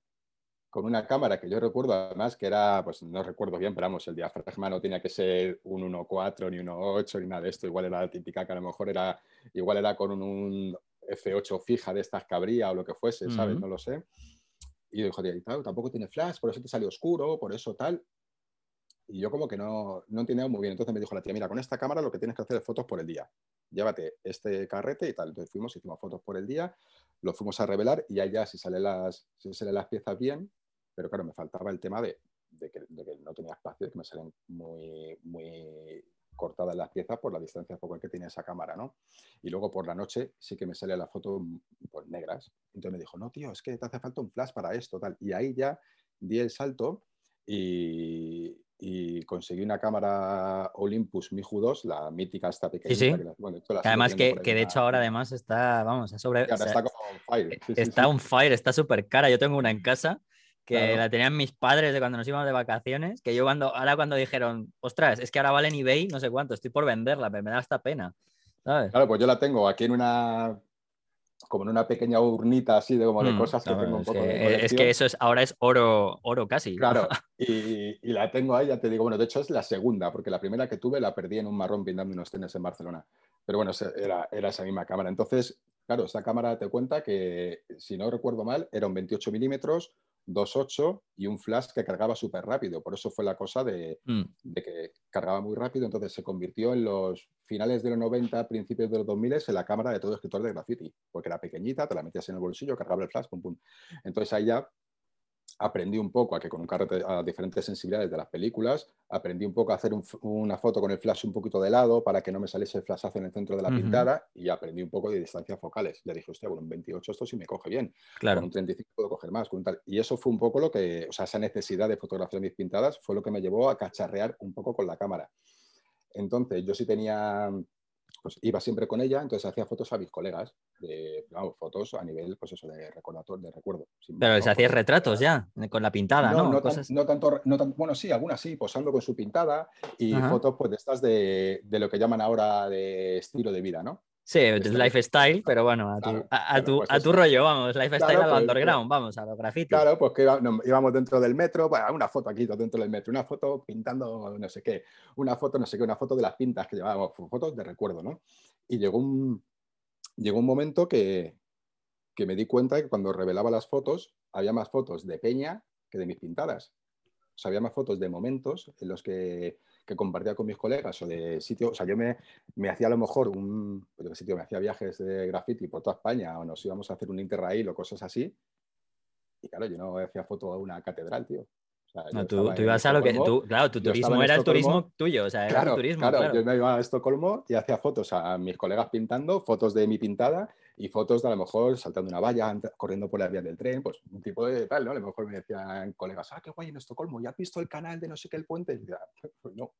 con una cámara que yo recuerdo además que era, pues no recuerdo bien, pero vamos, el diafragma no tenía que ser un 1.4 ni 1.8 ni nada de esto, igual era la típica que a lo mejor era, igual era con un, un F8 fija de estas que habría o lo que fuese, ¿sabes? No lo sé. Y yo dijo, tal, tampoco tiene flash, por eso te sale oscuro, por eso tal. Y yo como que no, no entendía muy bien. Entonces me dijo la tía, mira, con esta cámara lo que tienes que hacer es fotos por el día. Llévate este carrete y tal. Entonces fuimos, hicimos fotos por el día, lo fuimos a revelar y ya si salen las, si salen las piezas bien, pero claro, me faltaba el tema de, de que, de que no tenía espacio, de que me salen muy, muy cortadas las piezas por la distancia focal que tiene esa cámara, ¿no? Y luego por la noche sí que me sale la foto pues, negras. Entonces me dijo, no, tío, es que te hace falta un flash para esto, tal. Y ahí ya di el salto y, y conseguí una cámara Olympus Miju 2, la mítica esta pequeñita. sí. Que, la- bueno, la Que además que, que de hecho ahora además está, vamos, a sobre, que o sea, está como on fire. Sí, sí, está sí. on fire, está súper cara. Yo tengo una en casa que Claro. la tenían mis padres de cuando nos íbamos de vacaciones, que yo cuando, ahora cuando dijeron, ostras, es que ahora vale en eBay no sé cuánto, estoy por venderla, pero me da hasta pena, ¿sabes? Claro, pues yo la tengo aquí en una como en una pequeña urnita así de como de Mm, cosas que no, tengo un es, poco que, de es que eso es, ahora es oro, oro casi. Claro, y, y la tengo ahí, ya te digo, bueno, de hecho es la segunda, porque la primera que tuve la perdí en un marrón pintando unos tenis en Barcelona. Pero bueno, era, era esa misma cámara. Entonces, claro, esta cámara te cuenta que, si no recuerdo mal, era un 28 milímetros, 2.8 y un flash que cargaba súper rápido. Por eso fue la cosa de, Mm, de que cargaba muy rápido, entonces se convirtió en los finales de los 90, principios de los 2000 en la cámara de todo escritor de graffiti, porque era pequeñita, te la metías en el bolsillo, cargaba el flash, pum, pum. Entonces ahí ya aprendí un poco a que con un carrete a diferentes sensibilidades de las películas, aprendí un poco a hacer un una foto con el flash un poquito de lado para que no me saliese el flashazo en el centro de la pintada y aprendí un poco de distancias focales. Ya dije, hostia, bueno, un 28 esto sí me coge bien claro. con un 35 puedo coger más. Con un tal. Y eso fue un poco lo que, o sea, esa necesidad de fotografiar mis pintadas fue lo que me llevó a cacharrear un poco con la cámara. Entonces, yo sí tenía, pues iba siempre con ella, entonces hacía fotos a mis colegas, de, vamos, fotos a nivel, pues eso, de recordatorio, de recuerdo. sin Pero hacías Fotos- retratos ya, con la pintada, ¿no? no, no, tan- Cosas- no tanto, no tan- bueno, sí, algunas sí, posando con su pintada y Ajá. fotos pues de estas de, de lo que llaman ahora de estilo de vida, ¿no? Sí, lifestyle, pero bueno, a tu, a, tu, pues rollo, vamos, lifestyle al pues, underground, vamos, a los grafitis. Claro, pues que íbamos dentro del metro, bueno, una foto aquí dentro del metro, una foto pintando no sé qué, una foto no sé qué, una foto de las pintas que llevábamos, fotos de recuerdo, ¿no? Y llegó un, llegó un momento que, que me di cuenta que cuando revelaba las fotos, había más fotos de Peña que de mis pintadas. O sea, había más fotos de momentos en los que que compartía con mis colegas o de sitio, o sea, yo me, me hacía a lo mejor un, pues sitio, me hacía viajes de graffiti por toda España o nos íbamos a hacer un interrail o cosas así. Y claro, yo no hacía foto a una catedral, tío. no, tú, ibas a lo que. Tú, claro, tu turismo era el turismo tuyo. O sea, era claro, turismo. Claro, yo me iba a Estocolmo y hacía fotos a mis colegas pintando, fotos de mi pintada y fotos de a lo mejor saltando una valla, corriendo por la vía del tren, pues un tipo de tal, ¿no? A lo mejor me decían colegas, ah, qué guay en Estocolmo, ¿ya has visto el canal de no sé qué el puente? Y decía, pues no,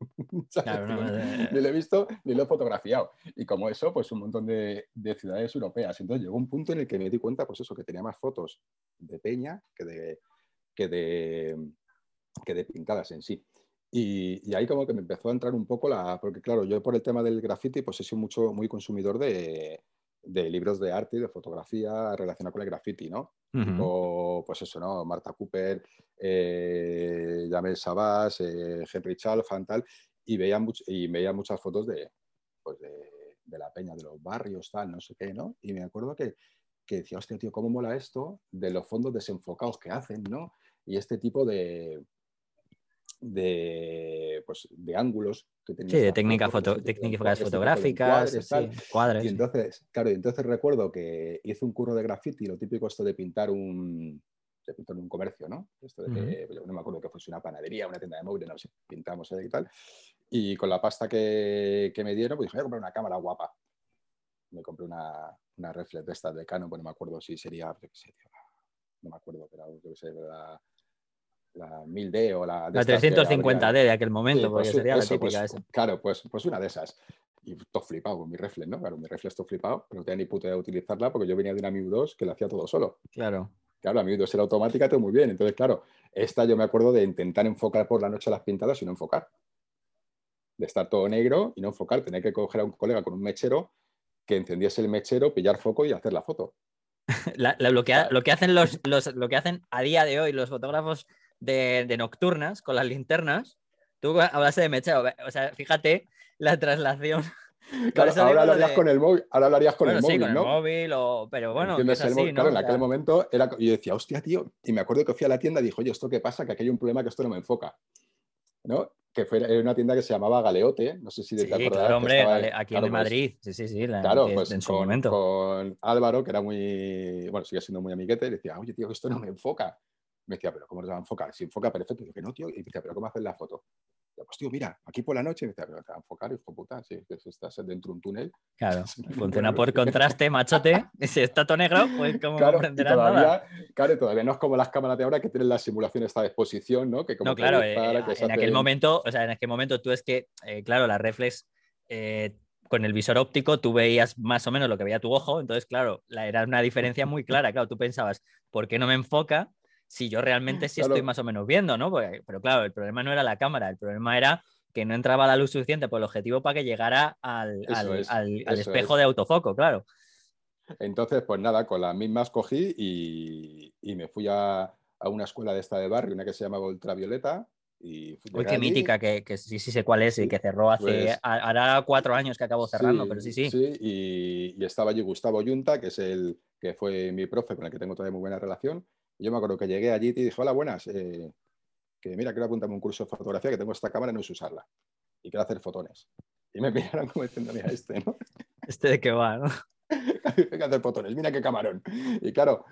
ni lo he visto ni lo he fotografiado. Y como eso, pues un montón de, de, ciudades europeas. Entonces llegó un punto en el que me di cuenta, pues eso, que tenía más fotos de Peña que de, que de, que de pintadas en sí. Y, y, ahí como que me empezó a entrar un poco la... Porque claro, yo por el tema del graffiti pues he sido mucho, muy consumidor de, de libros de arte y de fotografía relacionados con el graffiti, ¿no? pues eso, ¿no? Marta Cooper, eh, Jamel Sabas, eh, Henry Chalfan, tal, y veía, y veía muchas fotos de, pues de, de, la peña, de los barrios, tal, no sé qué, ¿no? Y me acuerdo que, que decía, hostia, tío, ¿cómo mola esto de los fondos desenfocados que hacen, ¿no? Y este tipo de, de, pues, de ángulos que tenía. Sí, de técnicas foto, técnicas fotográficas, cuadros, Y entonces, claro, y entonces recuerdo que hice un curro de graffiti, lo típico esto de pintar un, de pintar un comercio, ¿no? Esto de que, no me acuerdo que fuese una panadería, una tienda de móviles, no sé, pintamos y tal. Y con la pasta que, que me dieron, pues dije, voy a comprar una cámara guapa. Me compré una, una reflex de estas de Canon, pues no me acuerdo si sería, no me acuerdo, pero yo que sé, la la 1000D o la... la 350D de aquel momento, porque pues sería la típica pues, esa. Claro, pues, pues una de esas. Y todo flipado con mi reflex, ¿no? Claro, mi reflex todo flipado, pero no tenía ni puta idea de utilizarla porque yo venía de una Miu 2 que lo hacía todo solo. Claro. Claro, la Miu 2 era automática, todo muy bien. Entonces, claro, esta yo me acuerdo de intentar enfocar por la noche las pintadas y no enfocar. De estar todo negro y no enfocar. Tener que coger a un colega con un mechero que encendiese el mechero, pillar foco y hacer la foto. lo, que, lo, que, hacen los, los, lo que hacen a día de hoy los fotógrafos de, nocturnas con las linternas. Tú hablaste de mechero, o sea, fíjate la traslación. ahora hablarías con el móvil, ahora hablarías con el móvil, con ¿no? el móvil, pero bueno, Claro, en aquel momento era, yo decía, hostia, tío, y me acuerdo que fui a la tienda y dijo, oye, ¿esto qué pasa? Que aquí hay un problema que esto no me enfoca, ¿no? Que fue una tienda que se llamaba Galeote, no sé si te sí, Claro, hombre, aquí en pues Madrid, sí, sí, sí, claro, pues en su momento. Con Álvaro, que era muy, bueno, sigue siendo muy amiguete, y decía, oye, tío, esto no me enfoca. Me decía, pero ¿cómo te va a enfocar? Si enfoca perfecto, yo que no, tío. Y me decía, pero ¿cómo haces la foto? pues tío, mira, aquí por la noche, me decía, pero te va a enfocar, hijo puta, si, estás dentro de un túnel. Claro, funciona por contraste, machote. Si está todo negro, pues como claro, comprenderás todavía, nada. Claro, todavía no es como las cámaras de ahora que tienen la simulación esta de exposición, ¿no? Que como no, claro, eh, en aquel momento, o sea, en aquel momento tú es que, eh, claro, la reflex eh, con el visor óptico tú veías más o menos lo que veía tu ojo, entonces, claro, la, era una diferencia muy clara. Claro, tú pensabas, ¿por qué no me enfoca? Si yo realmente sí estoy más o menos viendo, ¿no? pero claro, el problema no era la cámara, el problema era que no entraba la luz suficiente por el objetivo para que llegara al, espejo de autofoco, claro. Entonces, pues nada, con las mismas cogí y, me fui a, una escuela de esta de barrio, una que se llama Ultravioleta. Y Uy, qué mítica, que, sí, sí sé cuál es y que cerró hace. Pues hará cuatro años que acabó cerrando, pero sí, sí. Sí, y, estaba allí Gustavo Yunta, que es el que fue mi profe con el que tengo todavía muy buena relación yo me acuerdo que llegué allí y dije, hola, buenas, eh, que mira, quiero apuntarme un curso de fotografía, que tengo esta cámara y no sé usarla. Y quiero hacer fotones. Y me miraron como diciendo, mira, este, ¿no? Este de qué va, ¿no? Hay hacer fotones, mira qué camarón. Y claro,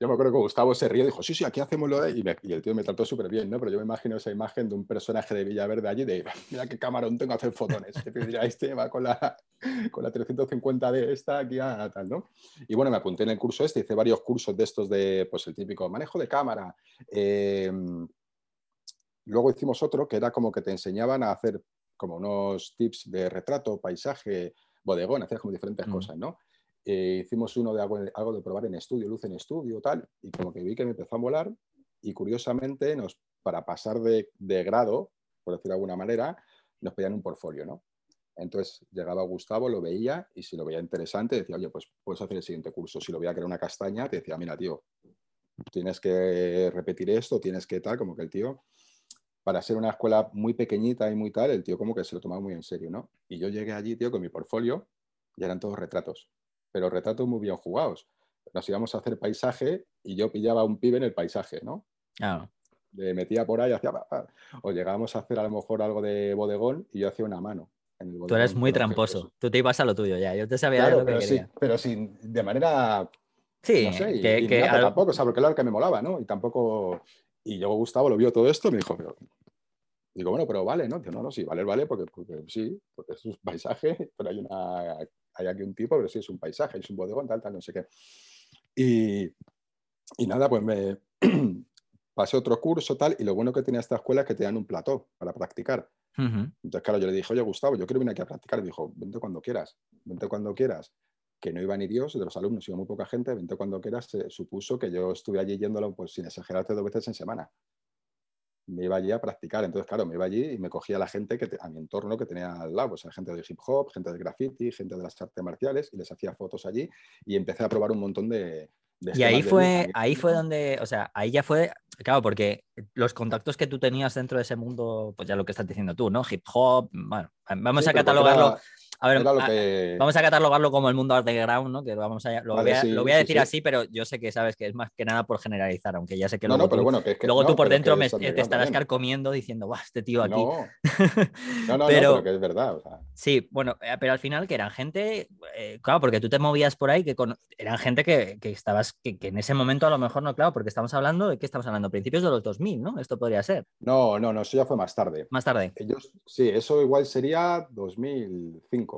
yo me acuerdo que Gustavo se y dijo, sí, sí, aquí hacemos lo de... Y, el tío me trató súper bien, ¿no? Pero yo me imagino esa imagen de un personaje de Villaverde allí de, mira qué camarón tengo a hacer fotones. Este va con la, con la 350 de esta aquí a tal, ¿no? Y bueno, me apunté en el curso este, hice varios cursos de estos de, pues el típico manejo de cámara. Em, luego hicimos otro que era como que te enseñaban a hacer como unos tips de retrato, paisaje, bodegón, hacer como diferentes mm. cosas, ¿no? Eh, hicimos uno de algo, de probar en estudio, luz en estudio, tal, y como que vi que me empezó a molar y curiosamente nos, para pasar de, grado, por decirlo de alguna manera, nos pedían un portfolio, ¿no? Entonces llegaba Gustavo, lo veía y si lo veía interesante decía, oye, pues puedes hacer el siguiente curso. Si lo veía que era una castaña, te decía, mira, tío, tienes que repetir esto, tienes que tal, como que el tío, para ser una escuela muy pequeñita y muy tal, el tío como que se lo tomaba muy en serio, ¿no? Y yo llegué allí, tío, con mi portfolio y eran todos retratos, pero retratos muy bien jugados. Nos íbamos a hacer paisaje y yo pillaba a un pibe en el paisaje, ¿no? Ah. Le metía por ahí, hacía... O llegábamos a hacer a lo mejor algo de bodegón y yo hacía una mano. Tú eres muy tramposo. Tú te ibas a lo tuyo ya. Yo te sabía claro, lo que pero quería. Sí, pero sin, de manera. Sí, no sé, que, y, que y nada, al- tampoco, o sea, porque era lo que me molaba, ¿no? Y tampoco. Y luego Gustavo lo vio todo esto y me dijo, pero. Digo, bueno, pero vale, ¿no? Digo, no, no, sí, vale, vale, porque, porque sí, porque es un paisaje, pero hay una. Hay aquí un tipo, pero sí es un paisaje, es un bodegón, tal, tal, no sé qué. Y, y nada, pues me pasé otro curso, tal, y lo bueno que tenía esta escuela es que te dan un plató para practicar. Entonces, claro, yo le dije, oye, Gustavo, yo quiero venir aquí a practicar. Y dijo, vente cuando quieras, vente cuando quieras. Que no iba ni Dios, de los alumnos iba muy poca gente, vente cuando quieras. Se supuso que yo estuve allí yéndolo, pues sin exagerarte, dos veces en semana. Me iba allí a practicar. Entonces, claro, me iba allí y me cogía a la gente que te- a mi entorno que tenía al lado, pues, gente de hip hop, gente de graffiti, gente de las artes marciales, y les hacía fotos allí y empecé a probar un montón de... de Y ahí de fue, ahí fue donde, o sea, ahí ya fue, claro, porque los contactos que tú tenías dentro de ese mundo, pues ya lo que estás diciendo tú, ¿no? Hip hop, bueno, vamos Sí, a catalogarlo, era- a ver, a- que- vamos a catalogarlo como el mundo underground, ¿no? Que vamos a, lo, Vale, voy a, sí, lo voy a sí, decir sí. así, pero yo sé que sabes que es más que nada por generalizar, aunque ya sé que No, luego, no, pero tú, bueno, que es que... luego tú por dentro me, te estarás carcomiendo diciendo, ¡guau, este tío aquí! No, no, no, Pero- no, pero que es verdad. o sea. Sí, bueno, eh, pero al final que eran gente, eh, claro, porque tú te movías por ahí, que con- eran gente que, que estabas, que, que en ese momento a lo mejor no, claro, porque estamos hablando de qué estamos hablando, principios de los 2000, ¿no? Esto podría ser, No, no, no, eso ya fue más tarde. más tarde. Ellos, sí, eso igual sería 2005.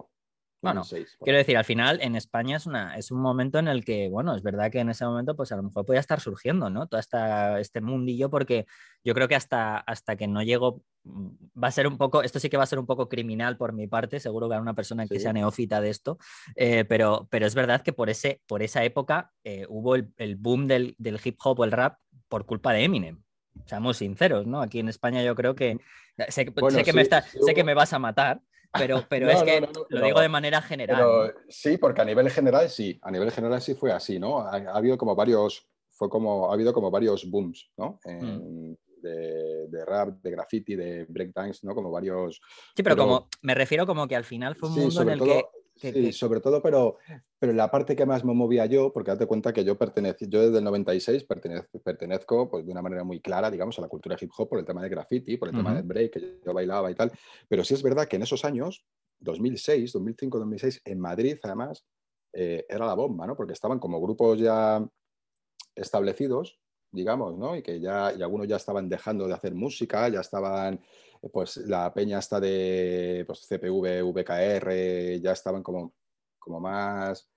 Bueno, 2006, por Quiero decir, al final en España es, una, es un momento en el que, bueno, es verdad que en ese momento pues a lo mejor podía estar surgiendo, ¿no? Todo esta, este mundillo porque yo creo que hasta, hasta que no llego mm, va a ser un poco, esto sí que va a ser un poco criminal por mi parte, seguro que hay una persona que Sí. sea neófita de esto, eh, pero, pero es verdad que por, ese, por esa época eh, hubo el, el boom del, del hip hop o el rap por culpa de Eminem. Seamos sinceros, ¿no? Aquí en España yo creo que sé, Bueno, sé que, me, sí, está- sí sé que me vas a matar, pero, pero No, es que no, no, lo pero- digo de manera general. sí, porque a nivel general sí, a nivel general sí fue así, ¿no? Ha, ha habido como varios, fue como, ha habido como varios booms, ¿no? En- de, de rap, de graffiti, de breakdance, ¿no? Como varios... Sí, pero, pero- como me refiero como que al final fue un Sí, mundo en el todo, que, que- sí, que- sobre todo, pero, pero la parte que más me movía yo, porque date cuenta que yo pertenecí, yo desde el 96 pertenezco, pertenezco pues, de una manera muy clara, digamos, a la cultura hip hop por el tema de graffiti, por el tema del break, que yo bailaba y tal. Pero sí es verdad que en esos años, 2006, 2005, 2006, en Madrid, además, eh, era la bomba, ¿no? Porque estaban como grupos ya establecidos, digamos, ¿no? Y que ya, y algunos ya estaban dejando de hacer música, ya estaban, pues la peña hasta de pues, CPV, VKR, ya estaban como, como más,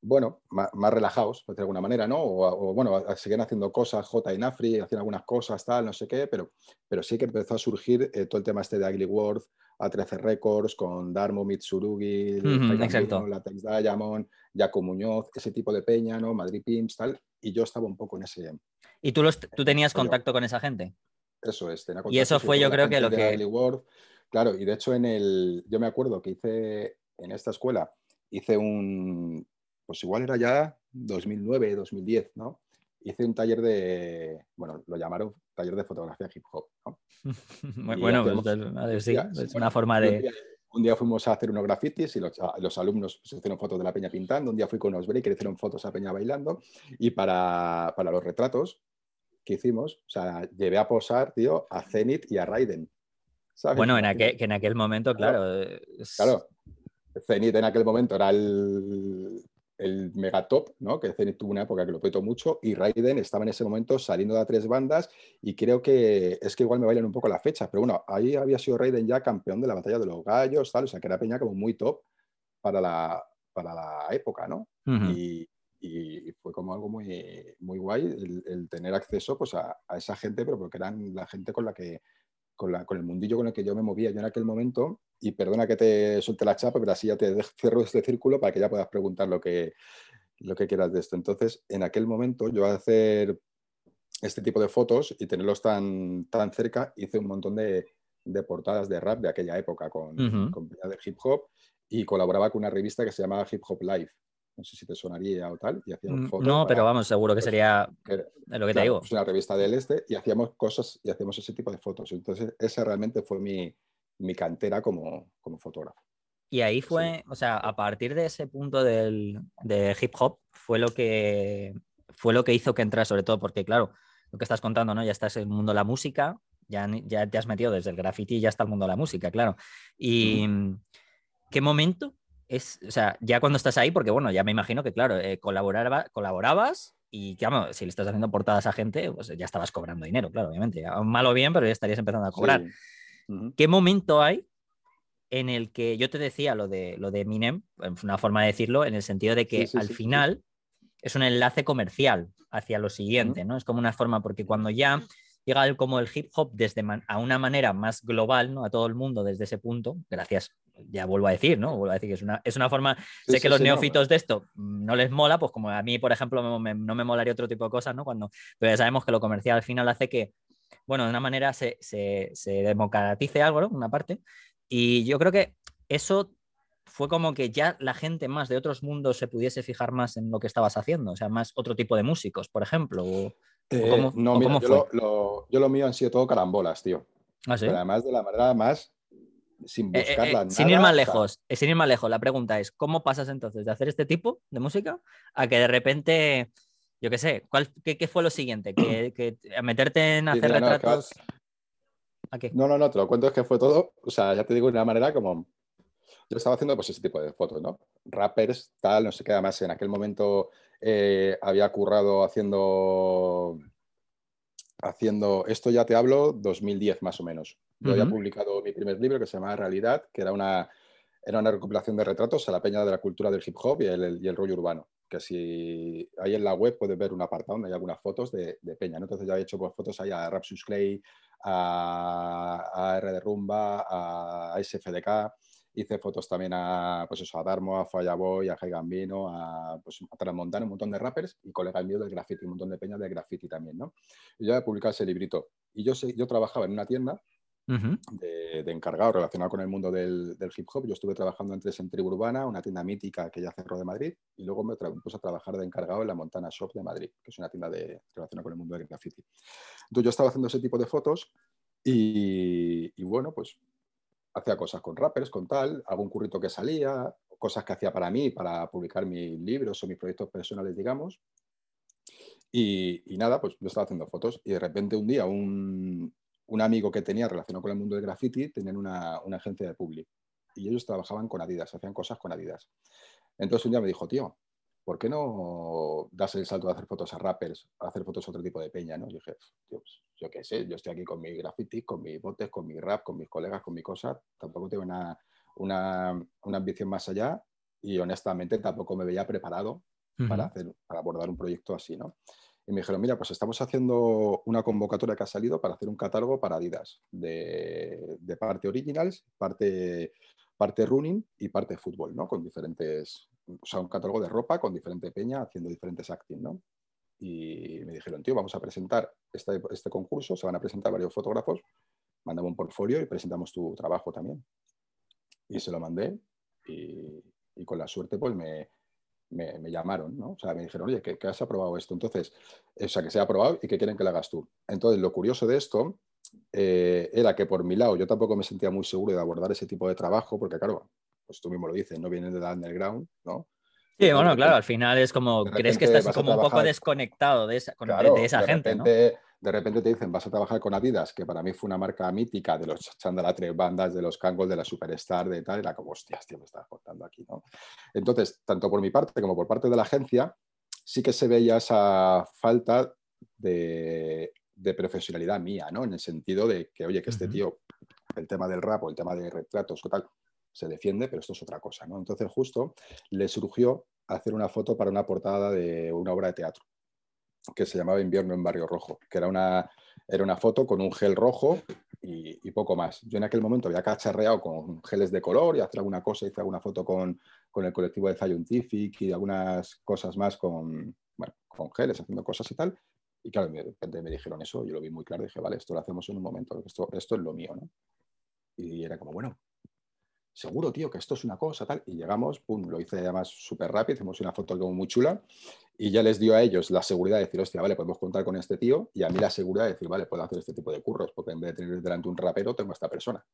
bueno, más, más relajados, de alguna manera, ¿no? O, o, bueno, seguían haciendo cosas, J y Nafri, hacían algunas cosas, tal, no sé qué, pero, pero sí que empezó a surgir eh, todo el tema este de Ugly World, A13 Records, con Darmo, Mitsurugi, Latex Diamond, Jaco Muñoz, ese tipo de peña, ¿no? Madrid Pimps, tal, y yo estaba un poco en ese, y tú, los, tú tenías contacto con esa gente. Eso es. tenía Y eso fue, yo creo que lo que- World. Claro, y de hecho en el, yo me acuerdo que hice en esta escuela, hice un, pues igual era ya 2009, 2010, ¿no? Hice un taller de, bueno, lo llamaron taller de fotografía hip hop, ¿no? Muy bueno, hacíamos- pues, sí, Ya, es una forma Un de... día, un día fuimos a hacer unos grafitis y los, los alumnos se hicieron fotos de la peña pintando. Un día fui con los breakers, hicieron fotos a peña bailando. Y para, para los retratos que hicimos, o sea, llevé a posar, tío, a Zenith y a Raiden. ¿sabes? Bueno, en aquel, que en aquel momento, Claro. claro. Zenith en aquel momento era el, el megatop, ¿no? Que Zenith tuvo una época que lo petó mucho y Raiden estaba en ese momento saliendo de a tres bandas y creo que es que igual me bailan un poco la fecha, pero bueno, ahí había sido Raiden ya campeón de la batalla de los gallos, tal, o sea que era peña como muy top para la, para la época, ¿no? Y, y fue como algo muy, muy guay el, el tener acceso pues, a, a esa gente, pero porque eran la gente con la que, con, la, con el mundillo con el que yo me movía yo en aquel momento. Y perdona que te suelte la chapa, pero así ya te cierro este círculo para que ya puedas preguntar lo que, lo que quieras de esto. Entonces, en aquel momento, yo al hacer este tipo de fotos y tenerlos tan, tan cerca, hice un montón de, de portadas de rap de aquella época con, con de hip hop y colaboraba con una revista que se llamaba Hip Hop Live. No sé si te sonaría o tal. Y hacíamos mm, fotos no, pero vamos, seguro que pues, sería lo que te digo. Es una revista del este y hacíamos cosas y hacíamos ese tipo de fotos. Entonces, esa realmente fue mi, mi cantera como, como fotógrafo. Y ahí fue, o sea, a partir de ese punto del, de hip hop, fue lo que fue lo que hizo que entras, sobre todo porque, claro, lo que estás contando, ¿no? Ya estás en el mundo de la música, ya, ya te has metido desde el graffiti y ya está el mundo de la música, claro. Y ¿qué momento es, o sea, ya cuando estás ahí, porque bueno, ya me imagino que, claro, eh, colaborabas y, claro, si le estás haciendo portadas a gente, pues ya estabas cobrando dinero, claro, obviamente. Mal o bien, pero ya estarías empezando a cobrar. ¿Qué momento hay en el que yo te decía lo de, lo de Minem, una forma de decirlo, en el sentido de que al final es un enlace comercial hacia lo siguiente, ¿no? Es como una forma, porque cuando ya llega como el hip hop desde a una manera más global, ¿no? A todo el mundo desde ese punto, gracias, ya vuelvo a decir, ¿no? Vuelvo a decir que es una, es una forma, sé que los neófitos de esto no les mola, pues como a mí, por ejemplo, no me molaría otro tipo de cosas, ¿no? Cuando, pero ya sabemos que lo comercial al final hace que, bueno, de una manera se, se, se democratice algo, ¿no? Una parte, y yo creo que eso fue como que ya la gente más de otros mundos se pudiese fijar más en lo que estabas haciendo, o sea, más otro tipo de músicos, por ejemplo. Eh, no, mira, yo, lo, mío han sido todo carambolas, tío. ¿Ah, Pero además de la manera más sin eh, eh, buscarla. sin ir más lejos, sin ir más lejos, la pregunta es, ¿cómo pasas entonces de hacer este tipo de música a que de repente, yo qué sé, ¿cuál, qué, fue lo siguiente? ¿Que, a meterte en hacer retratos? No, no, no, te lo cuento, es que fue todo, o sea, ya te digo de una manera como, yo estaba haciendo pues ese tipo de fotos, ¿no? Rappers, tal, no sé qué, además en aquel momento eh, había currado haciendo, haciendo, esto ya te hablo, 2010 más o menos. Yo había publicado mi primer libro que se llama Realidad, que era una, era una recopilación de retratos a la peña de la cultura del hip hop y el, y el rollo urbano. Que si hay en la web puedes ver un apartado donde hay algunas fotos de, peña. ¿no? Entonces ya he hecho pues, fotos ahí a Rapsus Clay, a, R de Rumba, a SFDK, hice fotos también a, pues eso, a Darmo, a Fireboy, a Jai Gambino, a, pues, a Transmontana, un montón de rappers y colega mío del graffiti, un montón de peñas de graffiti también, ¿no? Y yo he publicado ese librito. Y yo, yo trabajaba en una tienda de, encargado relacionado con el mundo del, hip hop. Yo estuve trabajando antes en Tribu Urbana, una tienda mítica que ya cerró de Madrid, y luego me, puse a trabajar de encargado en la Montana Shop de Madrid, que es una tienda de, relacionada con el mundo del graffiti. Entonces yo estaba haciendo ese tipo de fotos y, y bueno, pues hacía cosas con rappers, con tal, algún currito que salía, cosas que hacía para mí, para publicar mis libros o mis proyectos personales, digamos. Y, nada, pues yo estaba haciendo fotos y de repente un día un, un amigo que tenía relacionado con el mundo del graffiti tenían una, una, agencia de public y ellos trabajaban con Adidas, hacían cosas con Adidas. Entonces un día me dijo, tío, ¿por qué no das el salto de hacer fotos a rappers, a hacer fotos a otro tipo de peña? ¿no? Y dije, pues, yo qué sé, yo estoy aquí con mi graffiti, con mis botes, con mi rap, con mis colegas, con mi cosa, tampoco tengo una, una, una ambición más allá y honestamente tampoco me veía preparado para, hacer, para abordar un proyecto así, ¿no? y me dijeron, mira, pues estamos haciendo una convocatoria que ha salido para hacer un catálogo para Adidas, de, parte originals, parte, parte running y parte fútbol, ¿no? Con diferentes, o sea, un catálogo de ropa con diferente peña haciendo diferentes acting, ¿no? Y me dijeron, tío, vamos a presentar este, concurso, se van a presentar varios fotógrafos, mandame un portfolio y presentamos tu trabajo también. Y se lo mandé y, y con la suerte pues me, me, llamaron, ¿no? O sea, me dijeron, oye, que, has aprobado esto. Entonces, o sea, que se ha aprobado y que quieren que lo hagas tú. Entonces, lo curioso de esto eh, era que por mi lado yo tampoco me sentía muy seguro de abordar ese tipo de trabajo, porque claro, pues tú mismo lo dices, no vienen de la underground, ¿no? Sí, bueno, claro, al final es como, crees que estás como un poco desconectado de esa, de, esa gente, ¿no? de repente te dicen, vas a trabajar con Adidas, que para mí fue una marca mítica de los chandalatres bandas, de los Kangol, de la Superstar, de tal, era como, hostias, tío, me estás contando aquí, ¿no? Entonces, tanto por mi parte como por parte de la agencia, sí que se veía esa falta de, profesionalidad mía, ¿no? En el sentido de que, oye, que este tío, el tema del rap o el tema de retratos o tal, se defiende, pero esto es otra cosa, ¿no? Entonces, justo le surgió hacer una foto para una portada de una obra de teatro que se llamaba Invierno en Barrio Rojo, que era una, era una foto con un gel rojo y, poco más. Yo en aquel momento había cacharreado con geles de color y hacer alguna cosa, hice alguna foto con, el colectivo de Scientific y algunas cosas más con, con geles, haciendo cosas y tal. Y claro, de repente me dijeron eso, yo lo vi muy claro, dije, vale, esto lo hacemos en un momento, esto, esto es lo mío, ¿no? Y era como, bueno, seguro, tío, que esto es una cosa, tal. Y llegamos, pum, lo hice además súper rápido, hicimos una foto como muy chula y ya les dio a ellos la seguridad de decir, hostia, vale, podemos contar con este tío y a mí la seguridad de decir, vale, puedo hacer este tipo de curros porque en vez de tener delante un rapero, tengo a esta persona.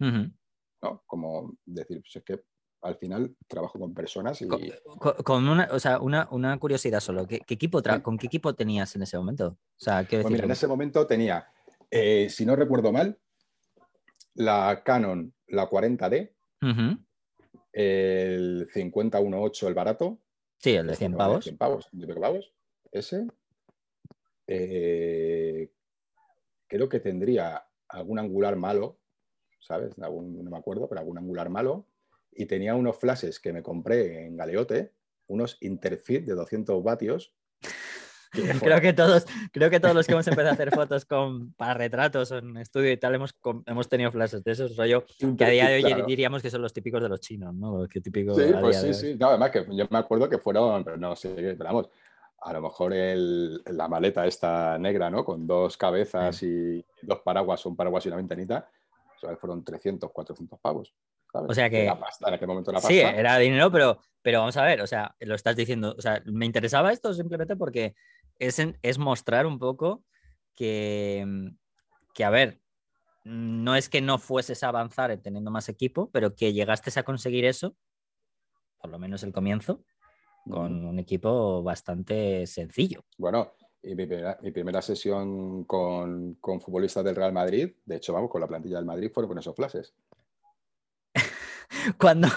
¿No? Como decir, pues es que al final trabajo con personas y... Con, una, o sea, una, una, curiosidad solo, ¿qué, equipo ¿con qué equipo tenías en ese momento? O sea, ¿qué pues mira, en ese momento tenía, eh, si no recuerdo mal, la Canon, la 40D, el 5018, el barato. Sí, el de 100 este pavos. 100 pavos, pavos. Ese. Eh, creo que tendría algún angular malo, ¿sabes? no me acuerdo, pero algún angular malo. Y tenía unos flashes que me compré en Galeote, unos Interfit de 200 vatios, creo que todos, creo que todos los que hemos empezado a hacer fotos con, para retratos o en estudio y tal hemos, hemos tenido flashes de esos rollo que a día de hoy diríamos que son los típicos de los chinos, ¿no? sí, pues sí, sí. No, además que yo me acuerdo que fueron, pero no sé, pero vamos, a lo mejor el, la maleta esta negra, ¿no? Con dos cabezas y dos paraguas, un paraguas y una ventanita, fueron 300, 400 pavos. O sea que. Pasta, en aquel momento era pasta. Sí, era dinero, pero, pero vamos a ver, o sea, lo estás diciendo. O sea, me interesaba esto simplemente porque es, mostrar un poco que, que, a ver, no es que no fueses a avanzar teniendo más equipo, pero que llegaste a conseguir eso, por lo menos el comienzo, con un equipo bastante sencillo. Bueno, y mi primera, sesión con, con, futbolistas del Real Madrid, de hecho, vamos, con la plantilla del Madrid, fueron con esos flashes. cuando.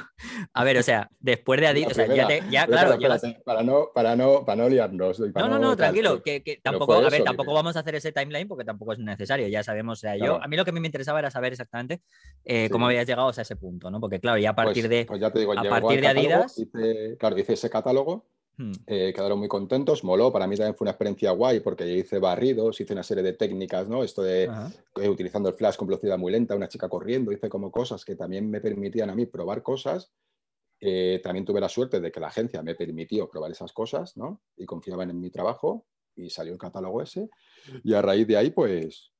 A ver, o sea, después de Adidas. O sea, ya, te, ya claro. para, no, para, no, para no liarnos. no, no, no, tranquilo. Que, que tampoco, a ver, tampoco vamos a hacer ese timeline porque tampoco es necesario. Ya sabemos. O sea, yo, a mí lo que a mí me interesaba era saber exactamente eh, cómo habías llegado a ese punto, ¿no? Porque, claro, ya a pues, partir de. Pues ya te digo, a partir de Adidas. claro, hice ese catálogo. Eh, quedaron muy contentos, moló, para mí también fue una experiencia guay porque hice barridos, hice una serie de técnicas, ¿no? Esto de eh, utilizando el flash con velocidad muy lenta, una chica corriendo, hice como cosas que también me permitían a mí probar cosas. Eh, también tuve la suerte de que la agencia me permitió probar esas cosas, ¿no? Y confiaban en mi trabajo y salió el catálogo ese. Y a raíz de ahí, pues,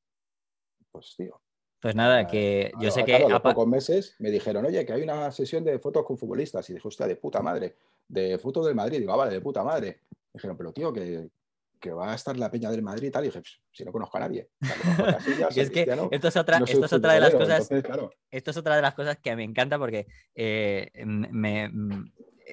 pues, tío, pues nada, que yo sé que. a pocos meses me dijeron, oye, que hay una sesión de fotos con futbolistas. Y dije, hostia, de puta madre de fotos del Madrid. Digo, ah, vale, de puta madre. dijeron, pero tío, que, que, va a estar la peña del Madrid y tal. Y dije, pues, si no conozco a nadie. es que esto es otra, esto es otra de las cosas. Esto es otra de las cosas que me encanta porque eh, me,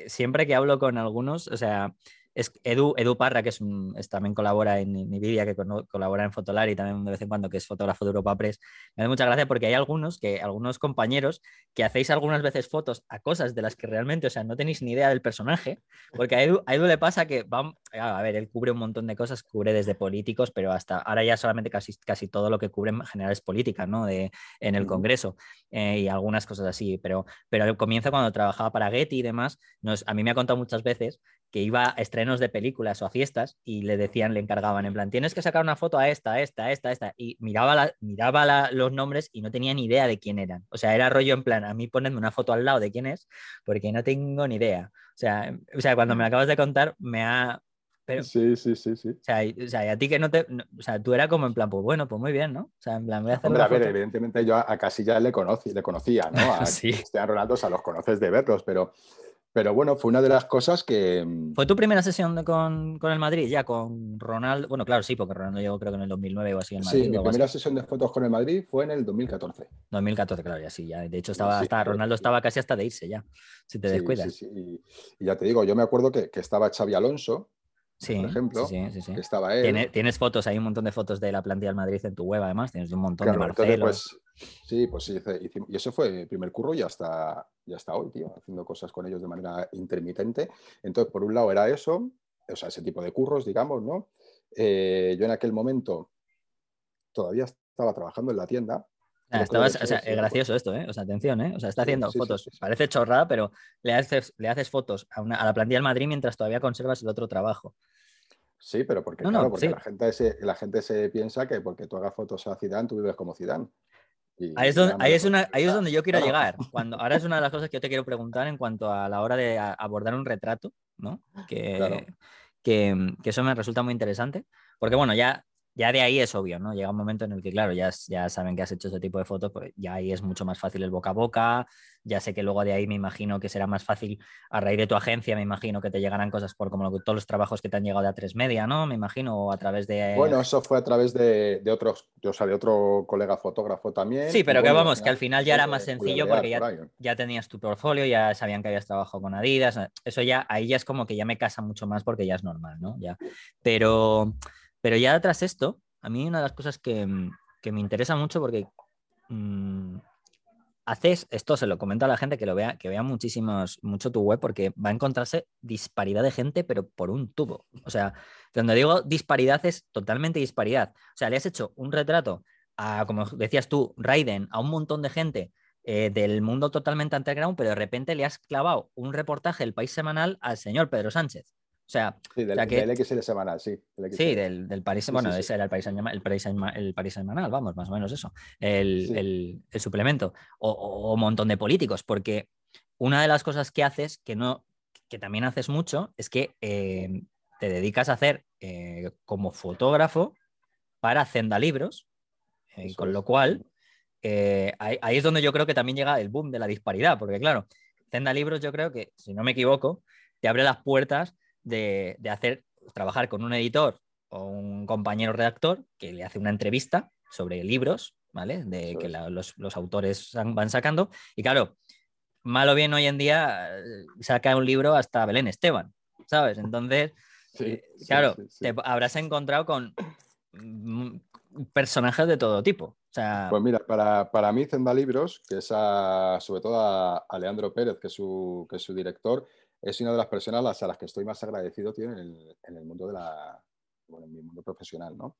siempre que hablo con algunos, o sea, es Edu, Edu Parra, que es, un, también colabora en Nvidia, que colabora en Fotolar y también de vez en cuando que es fotógrafo de Europa Press, me da mucha gracia porque hay algunos, que, algunos compañeros que hacéis algunas veces fotos a cosas de las que realmente, o sea, no tenéis ni idea del personaje, porque a Edu, le pasa que, vamos, a ver, él cubre un montón de cosas, cubre desde políticos, pero hasta ahora ya solamente casi, casi todo lo que cubre en general es política, ¿no? De, en el Congreso eh, y algunas cosas así, pero, pero al comienzo cuando trabajaba para Getty y demás, nos, a mí me ha contado muchas veces que iba a estrenos de películas o a fiestas y le decían, le encargaban, en plan, tienes que sacar una foto a esta, a esta, a esta, a esta. Y miraba, la, miraba los nombres y no tenía ni idea de quién eran. O sea, era rollo en plan, a mí ponedme una foto al lado de quién es, porque no tengo ni idea. O sea, o sea cuando me lo acabas de contar, me ha... Pero, sí, sí, sí, sí. O sea, y, o sea, a ti que no te... o sea, tú era como en plan, pues bueno, pues muy bien, ¿no? O sea, en plan, voy a hacer... Hombre, a ver, evidentemente yo a, a Casilla le, conocí, le conocía, ¿no? A sí. Cristiano Ronaldo, o sea, los conoces de verlos, pero pero bueno, fue una de las cosas que... Mm, ¿Fue tu primera sesión con, el Madrid ya con Ronaldo? Bueno, claro, sí, porque Ronaldo llegó creo que en el 2009 o así en Madrid. Sí, mi primera sesión de fotos con el Madrid fue en el 2014. 2014, claro, ya sí, ya. De hecho, estaba hasta, Ronaldo estaba casi hasta de irse ya, si te descuidas. Sí, sí, y, ya te digo, yo me acuerdo que, que estaba Xavi Alonso, sí, por ejemplo, sí, que estaba él. ¿Tienes, fotos, hay un montón de fotos de la plantilla del Madrid en tu web, además, tienes un montón de Marcelo. pues, sí, pues sí, y eso fue el primer curro y hasta, ya hasta hoy, tío, haciendo cosas con ellos de manera intermitente. Entonces, por un lado era eso, o sea, ese tipo de curros, digamos, ¿no? Eh, yo en aquel momento todavía estaba trabajando en la tienda. Ah, estabas, o sea, es gracioso esto, ¿eh? O sea, atención, ¿eh? O sea, está haciendo fotos. Parece chorrada, pero le haces, le haces fotos a, a, la plantilla del Madrid mientras todavía conservas el otro trabajo. Sí, pero porque, claro, porque La, gente se, la gente se piensa que porque tú hagas fotos a Zidane, tú vives como Zidane. ahí, es donde, ahí, es una, ahí es donde yo quiero llegar. Cuando, ahora es una de las cosas que yo te quiero preguntar en cuanto a la hora de abordar un retrato, ¿no? Que, que, que, eso me resulta muy interesante. Porque bueno, ya ya de ahí es obvio, ¿no? Llega un momento en el que, claro, ya, ya saben que has hecho ese tipo de fotos, pues ya ahí es mucho más fácil el boca a boca, ya sé que luego de ahí me imagino que será más fácil a raíz de tu agencia, me imagino que te llegarán cosas por como todos los trabajos que te han llegado de A3 Media, ¿no? Me imagino, o a través de... Bueno, eso fue a través de, otros, o sea, de otro colega fotógrafo también. Sí, pero que vamos, que al final ya era más sencillo porque ya, ya tenías tu portfolio, ya sabían que habías trabajado con Adidas, eso ya, ahí ya es como que ya me casa mucho más porque ya es normal, ¿no? Ya. Pero, pero ya tras esto, a mí una de las cosas que, mm, me interesa mucho porque mm, haces, esto se lo comento a la gente que lo vea, que vea muchísimos, mucho tu web porque va a encontrarse disparidad de gente, pero por un tubo. O sea, cuando digo disparidad es totalmente disparidad. O sea, le has hecho un retrato a, como decías tú, Raiden, a un montón de gente eh, del mundo totalmente underground, pero de repente le has clavado un reportaje del País Semanal al señor Pedro Sánchez. O sea, sí, del, XL semanal, sí. sí, del, del París, bueno, ese era el París, el, París, el semanal, vamos, más o menos eso, el, el suplemento, o, un montón de políticos, porque una de las cosas que haces, que, no, que también haces mucho, es que eh, te dedicas a hacer eh, como fotógrafo para Zenda Libros, eh, con lo cual ahí, ahí, es donde yo creo que también llega el boom de la disparidad, porque claro, Zenda Libros yo creo que, si no me equivoco, te abre las puertas de, hacer, trabajar con un editor o un compañero redactor que le hace una entrevista sobre libros, ¿vale? De que los, autores van sacando. Y claro, malo o bien hoy en día eh, saca un libro hasta Belén Esteban, ¿sabes? Entonces, eh, claro, te habrás encontrado con mm, personajes de todo tipo. Pues mira, para, para mí Zenda Libros, que es sobre todo a, Leandro Pérez, que es su, que es su director, es una de las personas a las que estoy más agradecido tío, en, el, mundo de la, bueno, en mi mundo profesional, ¿no?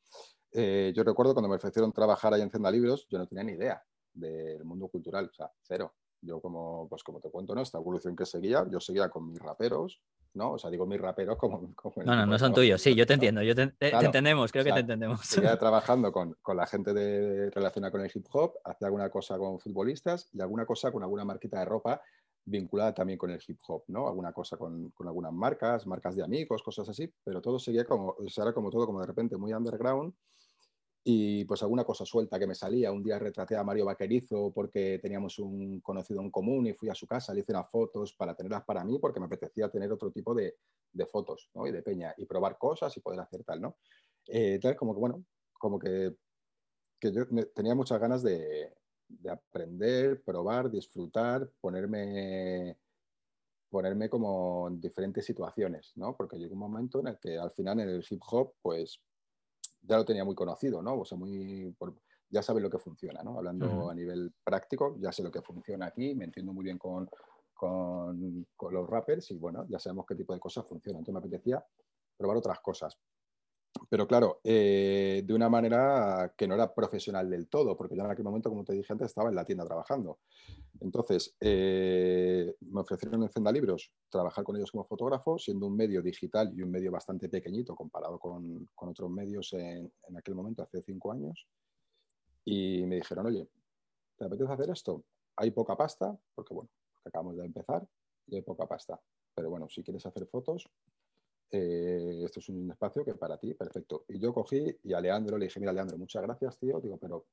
Eh, yo recuerdo cuando me ofrecieron trabajar ahí en Zenda Libros, yo no tenía ni idea del mundo cultural, o sea, cero. Yo como, pues como te cuento, ¿no? Esta evolución que seguía, yo seguía con mis raperos, ¿no? O sea, digo mis raperos como... no, no, no son tuyos, sí, yo te entiendo, yo te, entendemos, creo que te entendemos. Seguía trabajando con, con, la gente de, relacionada con el hip hop, hacía alguna cosa con futbolistas y alguna cosa con alguna marquita de ropa vinculada también con el hip hop, ¿no? Alguna cosa con, algunas marcas, marcas de amigos, cosas así, pero todo seguía como, o era como todo como de repente muy underground y pues alguna cosa suelta que me salía. Un día retraté a Mario Vaquerizo porque teníamos un conocido en común y fui a su casa, le hice unas fotos para tenerlas para mí porque me apetecía tener otro tipo de, fotos, ¿no? Y de peña y probar cosas y poder hacer tal, ¿no? Eh, entonces como que, bueno, como que, que yo tenía muchas ganas de, de aprender, probar, disfrutar, ponerme, ponerme como en diferentes situaciones, ¿no? Porque llegó un momento en el que al final en el hip hop, pues ya lo tenía muy conocido, ¿no? O sea, muy, ya sabe lo que funciona, ¿no? Hablando a nivel práctico, ya sé lo que funciona aquí, me entiendo muy bien con, con, con, los rappers y bueno, ya sabemos qué tipo de cosas funcionan. Entonces me apetecía probar otras cosas pero claro, eh, de una manera que no era profesional del todo, porque yo en aquel momento, como te dije antes, estaba en la tienda trabajando. Entonces, eh, me ofrecieron en Zenda Libros trabajar con ellos como fotógrafo, siendo un medio digital y un medio bastante pequeñito comparado con, otros medios en, aquel momento, hace cinco años. Y me dijeron, oye, ¿te apetece hacer esto? Hay poca pasta, porque bueno, acabamos de empezar y hay poca pasta. Pero bueno, si quieres hacer fotos, eh, esto es un espacio que para ti, perfecto. Y yo cogí y a Leandro le dije, mira, Leandro, muchas gracias, tío. Digo, pero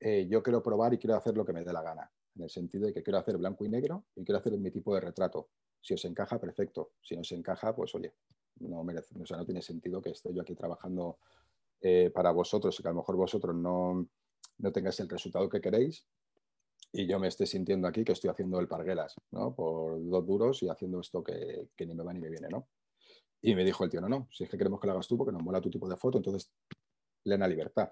eh, yo quiero probar y quiero hacer lo que me dé la gana, en el sentido de que quiero hacer blanco y negro y quiero hacer mi tipo de retrato. Si os encaja, perfecto. Si no os encaja, pues oye, no merece, o sea, no tiene sentido que esté yo aquí trabajando eh, para vosotros y que a lo mejor vosotros no, no tengáis el resultado que queréis y yo me esté sintiendo aquí que estoy haciendo el parguelas, ¿no? Por dos duros y haciendo esto que, que ni me va ni me viene, ¿no? Y me dijo el tío, no, no, si es que queremos que lo hagas tú porque nos mola tu tipo de foto, entonces plena libertad.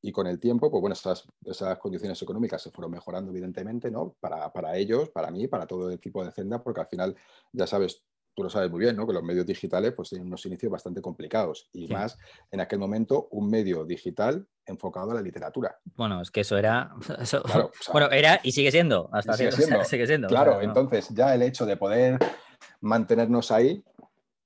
Y con el tiempo, pues bueno, esas, esas condiciones económicas se fueron mejorando, evidentemente, ¿no? Para, para ellos, para mí, para todo el tipo de Zenda, porque al final, ya sabes, tú lo sabes muy bien, ¿no? Que los medios digitales pues tienen unos inicios bastante complicados y más en aquel momento un medio digital enfocado a la literatura. Bueno, es que eso era, bueno, era y sigue siendo, hasta sigue, siendo. sigue siendo. Claro, entonces ya el hecho de poder mantenernos ahí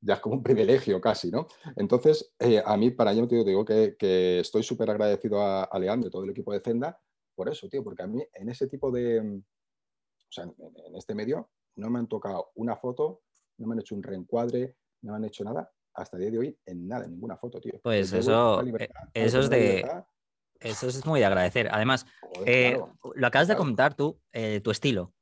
ya es como un privilegio casi, ¿no? Entonces, eh, a mí, para ello, te digo que, que estoy súper agradecido a, Leandro y todo el equipo de Zenda por eso, tío, porque a mí en ese tipo de, o sea, en, este medio no me han tocado una foto, no me han hecho un reencuadre, no me han hecho nada hasta el día de hoy en nada, en ninguna foto, tío. Pues eso, eh, eso es de... Eso es muy de agradecer. Además, eh, lo acabas de comentar tú, eh, tu estilo.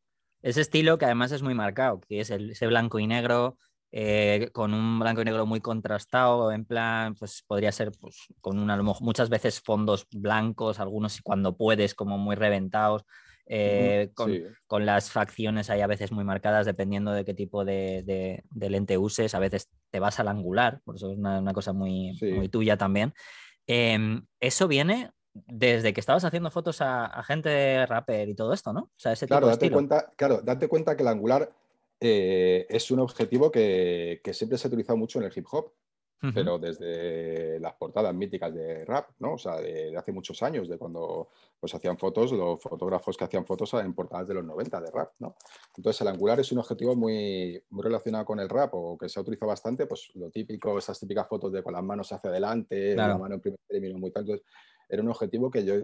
Ese estilo que además es muy marcado, que es el, ese blanco y negro, eh, con un blanco y negro muy contrastado, en plan, pues podría ser pues, con una, muchas veces fondos blancos, algunos cuando puedes, como muy reventados, eh, con, las facciones ahí a veces muy marcadas, dependiendo de qué tipo de, lente uses, a veces te vas al angular, por eso es una, cosa muy, muy, tuya también. Em, eso viene desde que estabas haciendo fotos a, gente rapper y todo esto, ¿no? O sea, ese claro, date cuenta, claro, date cuenta que el angular eh, es un objetivo que, siempre se ha utilizado mucho en el hip hop, pero desde las portadas míticas de rap, ¿no? O sea, de, hace muchos años, de cuando pues hacían fotos, los fotógrafos que hacían fotos en portadas de los 90 de rap, ¿no? Entonces el angular es un objetivo muy, muy relacionado con el rap o que se ha utilizado bastante, pues lo típico, esas típicas fotos de con las manos hacia adelante, la mano en primer término, muy tal. Entonces era un objetivo que yo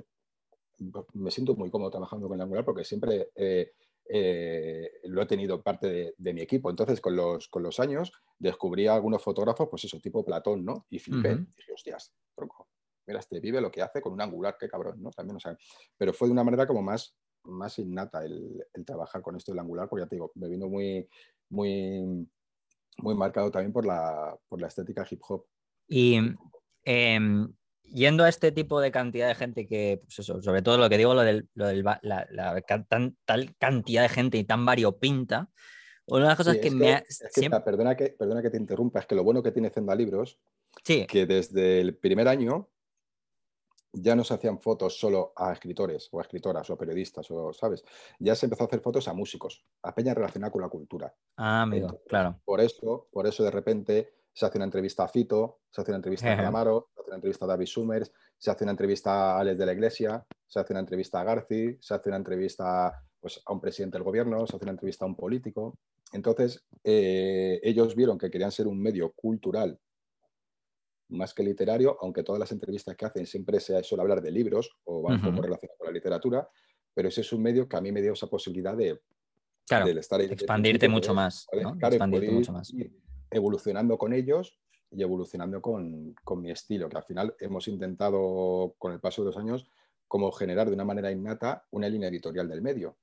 me siento muy cómodo trabajando con el angular porque siempre... Eh, eh, lo he tenido parte de, mi equipo. Entonces, con los, con los años, descubrí a algunos fotógrafos, pues eso, tipo Platón, ¿no? Y flipé. Dije, hostias, tronco, mira, este vive lo que hace con un angular, qué cabrón, ¿no? También, o sea, pero fue de una manera como más, más innata el, trabajar con esto del angular, porque ya te digo, me vino muy, muy, muy marcado también por la, por la estética hip hop. Y em, yendo a este tipo de cantidad de gente que, pues eso, sobre todo lo que digo, lo del, lo del la, la tal cantidad de gente y tan variopinta, una de las cosas que, me ha... perdona, que, perdona que te interrumpa, es que lo bueno que tiene Zenda Libros, sí. que desde el primer año ya no se hacían fotos solo a escritores o a escritoras o periodistas, o, ¿sabes? Ya se empezó a hacer fotos a músicos, a peña relacionada con la cultura. Ah, amigo, claro. Por eso, por eso de repente se hace una entrevista a Fito, se hace una entrevista a Calamaro, se hace una entrevista a David Summers, se hace una entrevista a Alex de la Iglesia, se hace una entrevista a Garci, se hace una entrevista pues, a un presidente del gobierno, se hace una entrevista a un político. Entonces, eh, ellos vieron que querían ser un medio cultural más que literario, aunque todas las entrevistas que hacen siempre se suele hablar de libros o van un poco relacionados con la literatura, pero ese es un medio que a mí me dio esa posibilidad de, estar expandirte mucho más. expandirte mucho más evolucionando con ellos y evolucionando con, mi estilo, que al final hemos intentado con el paso de los años como generar de una manera innata una línea editorial del medio.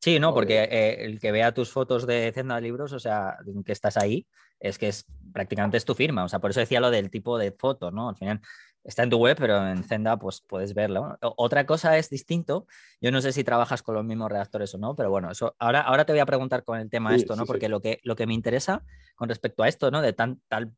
Sí, no, porque eh, el que vea tus fotos de Zenda de Libros, o sea, que estás ahí, es que es prácticamente es tu firma. O sea, por eso decía lo del tipo de foto, ¿no? Al final está en tu web, pero en Zenda pues puedes verlo. Otra cosa es distinto. Yo no sé si trabajas con los mismos redactores o no, pero bueno, eso ahora, ahora te voy a preguntar con el tema esto, ¿no? Porque Lo, que, lo que me interesa con respecto a esto, ¿no? De tan, tal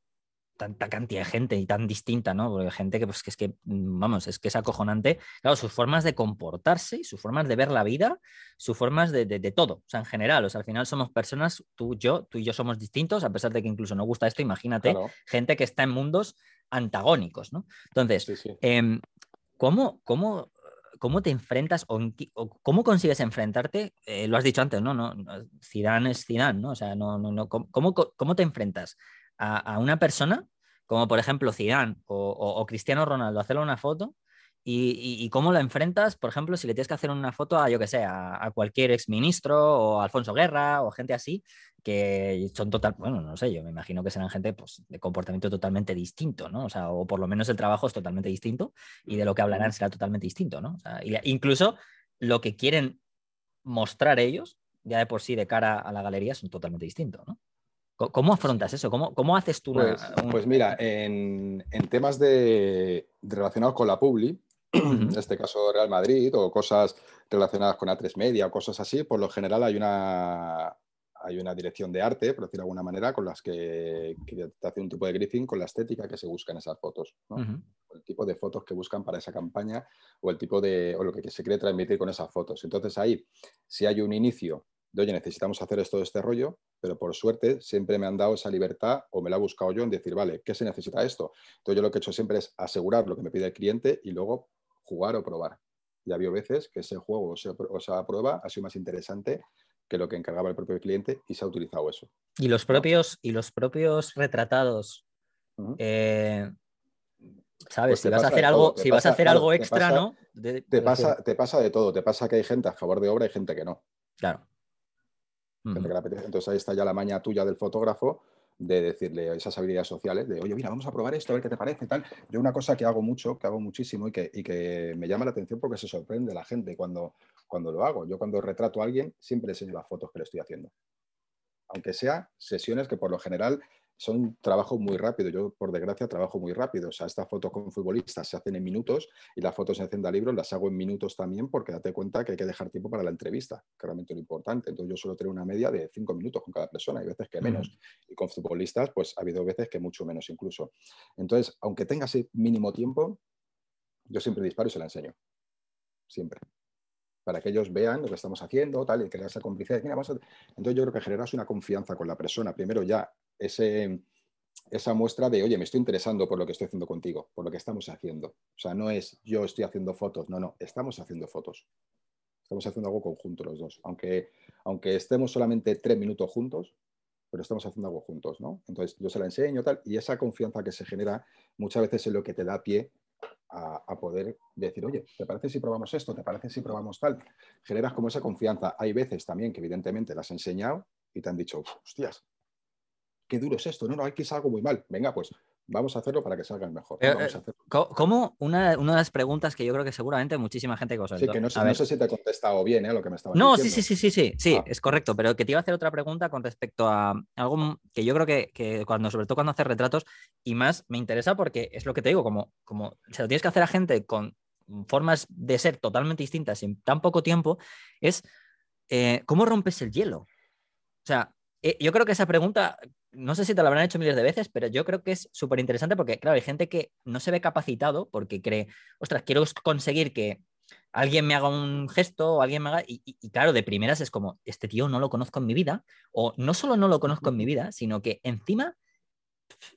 tanta cantidad de gente y tan distinta, ¿no? Porque gente que, pues, que es que, mm, vamos, es que es acojonante. Claro, sus formas de comportarse, sus formas de ver la vida, sus formas de, de, todo, o sea, en general, o sea, al final somos personas, tú, yo, tú y yo somos distintos, a pesar de que incluso nos gusta esto, imagínate, gente que está en mundos antagónicos, ¿no? Entonces, em, ¿cómo, cómo, cómo te enfrentas o, cómo consigues enfrentarte? Eh, lo has dicho antes, ¿no? no, Zidane es Zidane, ¿no? O sea, no, no, no, ¿cómo, cómo te enfrentas a, una persona, como por ejemplo Zidane o, Cristiano Ronaldo, hacerle una foto y, cómo la enfrentas, por ejemplo, si le tienes que hacer una foto a, yo que sé, a, cualquier exministro o a Alfonso Guerra o gente así, que son total, bueno, no sé, yo me imagino que serán gente pues, de comportamiento totalmente distinto, ¿no? O sea, o por lo menos el trabajo es totalmente distinto y de lo que hablarán será totalmente distinto, ¿no? O sea, incluso lo que quieren mostrar ellos, ya de por sí de cara a la galería, son totalmente distintos, ¿no? ¿Cómo afrontas eso? ¿Cómo, cómo haces tú pues, pues, mira, en, temas de, relacionados con la Publi, en este caso Real Madrid, o cosas relacionadas con A3 Media o cosas así, por lo general hay una, hay una dirección de arte, por decirlo de alguna manera, con las que, te hace un tipo de griffing con la estética que se busca en esas fotos. El tipo de fotos que buscan para esa campaña o el tipo de, o lo que se quiere transmitir con esas fotos. Entonces ahí, si hay un inicio de, oye, necesitamos hacer esto de este rollo, pero por suerte siempre me han dado esa libertad o me la he buscado yo en decir, vale, ¿qué se necesita esto? Entonces yo lo que he hecho siempre es asegurar lo que me pide el cliente y luego jugar o probar. Ya había veces que ese juego o esa prueba ha sido más interesante que lo que encargaba el propio cliente y se ha utilizado eso. Y los propios, y los propios retratados, eh, ¿sabes? Si vas a hacer algo, si vas a hacer algo extra, ¿no? te, pasa, te pasa de todo, te pasa que hay gente a favor de obra y gente que no. Claro. Entonces ahí está ya la maña tuya del fotógrafo de decirle esas habilidades sociales, de, oye, mira, vamos a probar esto, a ver qué te parece, tal. Yo una cosa que hago mucho, que hago muchísimo y que, y que me llama la atención porque se sorprende la gente cuando, cuando lo hago. Yo cuando retrato a alguien siempre enseño las fotos que le estoy haciendo. Aunque sea sesiones que por lo general son trabajo muy rápido. Yo, por desgracia, trabajo muy rápido. O sea, estas fotos con futbolistas se hacen en minutos y las fotos en Zenda Libros las hago en minutos también porque date cuenta que hay que dejar tiempo para la entrevista, que realmente es lo importante. Entonces, yo suelo tener una media de cinco minutos con cada persona, hay veces que menos. Y con futbolistas, pues ha habido veces que mucho menos incluso. Entonces, aunque tenga ese mínimo tiempo, yo siempre disparo y se la enseño. Siempre para que ellos vean lo que estamos haciendo, tal, y crear esa complicidad. Entonces yo creo que generas una confianza con la persona, primero ya ese, esa muestra de, oye, me estoy interesando por lo que estoy haciendo contigo, por lo que estamos haciendo. O sea, no es yo estoy haciendo fotos, no, no, estamos haciendo fotos. Estamos haciendo algo conjunto los dos. Aunque, aunque estemos solamente tres minutos juntos, pero estamos haciendo algo juntos, ¿no? Entonces yo se la enseño tal, y esa confianza que se genera muchas veces es lo que te da pie a, a, poder decir, oye, ¿te parece si probamos esto? ¿Te parece si probamos tal? Generas como esa confianza. Hay veces también que evidentemente las has enseñado y te han dicho, hostias, qué duro es esto, no, no, aquí es algo muy mal. Venga, pues vamos a hacerlo para que salga mejor. Eh, ¿Cómo? Una, una, de las preguntas que yo creo que seguramente muchísima gente que Sí, que no, sé, si te he contestado bien ¿eh? lo que me estaba no, diciendo. No, sí, sí, sí, sí, sí, ah. es correcto, pero que te iba a hacer otra pregunta con respecto a algo que yo creo que, que, cuando, sobre todo cuando haces retratos, y más me interesa porque es lo que te digo, como, como se lo tienes que hacer a gente con formas de ser totalmente distintas en tan poco tiempo, es eh, cómo rompes el hielo. O sea, yo creo que esa pregunta no sé si te lo habrán hecho miles de veces, pero yo creo que es súper interesante porque, claro, hay gente que no se ve capacitado porque cree, ostras, quiero conseguir que alguien me haga un gesto o alguien me haga. Y, claro, de primeras es como, este tío no lo conozco en mi vida, o no solo no lo conozco en mi vida, sino que encima.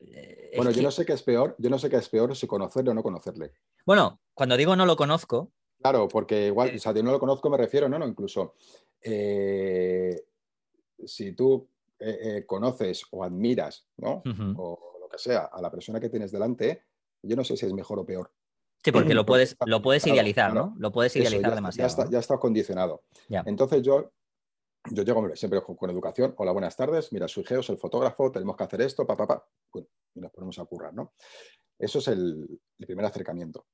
Eh, bueno, yo no sé qué es peor, yo no sé qué es peor si conocerle o no conocerle. Bueno, cuando digo no lo conozco. Claro, porque igual, eh, o sea, de no lo conozco me refiero, no, no, incluso. Eh, si tú eh, eh, conoces o admiras, ¿no? O lo que sea, a la persona que tienes delante, yo no sé si es mejor o peor. Sí, porque lo puedes, lo puedes idealizar, ¿no? Lo puedes idealizar demasiado. Ya está, ya está condicionado. Entonces yo, yo llego siempre con, educación. Hola, buenas tardes. Mira, soy Geos, el fotógrafo, tenemos que hacer esto, papá, pa, pa. y nos ponemos a currar, ¿no? Eso es el, primer acercamiento.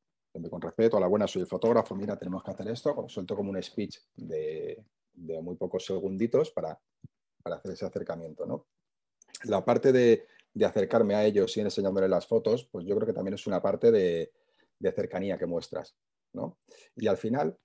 Con respeto, hola, buenas, soy el fotógrafo, mira, tenemos que hacer esto. Suelto como un speech de, de muy pocos segunditos para para hacer ese acercamiento. ¿no? La parte de, acercarme a ellos y enseñándoles las fotos, pues yo creo que también es una parte de, cercanía que muestras. ¿no? Y al final,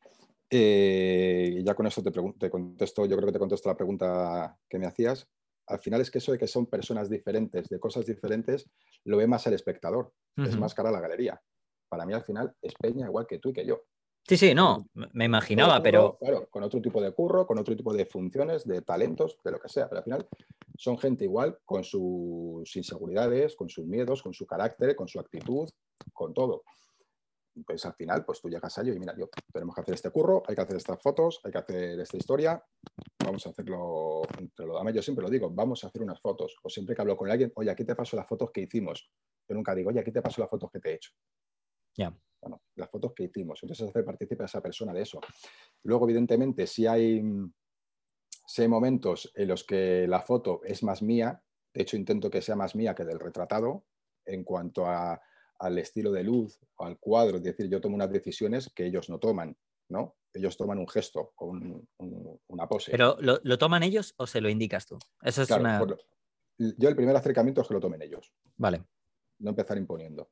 eh, ya con eso te, contesto, yo creo que te contesto la pregunta que me hacías. Al final es que eso de que son personas diferentes, de cosas diferentes, lo ve más el espectador, es más cara la galería. Para mí al final es Peña igual que tú y que yo. Sí, sí, no, me imaginaba, pero... Claro, con otro tipo de curro, con otro tipo de funciones, de talentos, de lo que sea, pero al final son gente igual con sus inseguridades, con sus miedos, con su carácter, con su actitud, con todo. Pues al final, pues tú llegas a ello y mira, yo, tenemos que hacer este curro, hay que hacer estas fotos, hay que hacer esta historia, vamos a hacerlo entre lo Yo siempre lo digo, vamos a hacer unas fotos. O siempre que hablo con alguien, oye, aquí te paso las fotos que hicimos. Yo nunca digo, oye, aquí te paso las fotos que te he hecho. Bueno, las fotos que hicimos. Entonces, hacer partícipe a esa persona de eso. Luego, evidentemente, si hay, si hay momentos en los que la foto es más mía, de hecho, intento que sea más mía que del retratado en cuanto al estilo de luz o al cuadro, es decir, yo tomo unas decisiones que ellos no toman, ¿no? Ellos toman un gesto o una pose. ¿Pero lo, toman ellos o se lo indicas tú? Eso es una... yo el primer acercamiento es que lo tomen ellos. Vale. No empezar imponiendo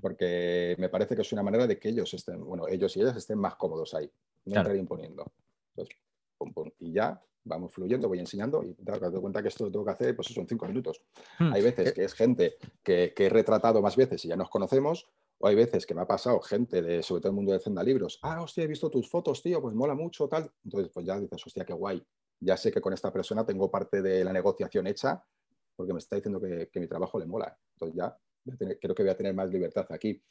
porque me parece que es una manera de que ellos estén, bueno, ellos y ellas estén más cómodos ahí, no entrar imponiendo. Y ya vamos fluyendo, voy enseñando y te das cuenta que esto lo tengo que hacer, pues son cinco minutos. Hmm. Hay veces que es gente que, que, he retratado más veces y ya nos conocemos, o hay veces que me ha pasado gente de, sobre todo el mundo de Zenda Libros, ah, hostia, he visto tus fotos, tío, pues mola mucho, tal. Entonces, pues ya dices, hostia, qué guay. Ya sé que con esta persona tengo parte de la negociación hecha porque me está diciendo que, que mi trabajo le mola. Entonces ya creo que voy a tener más libertad aquí.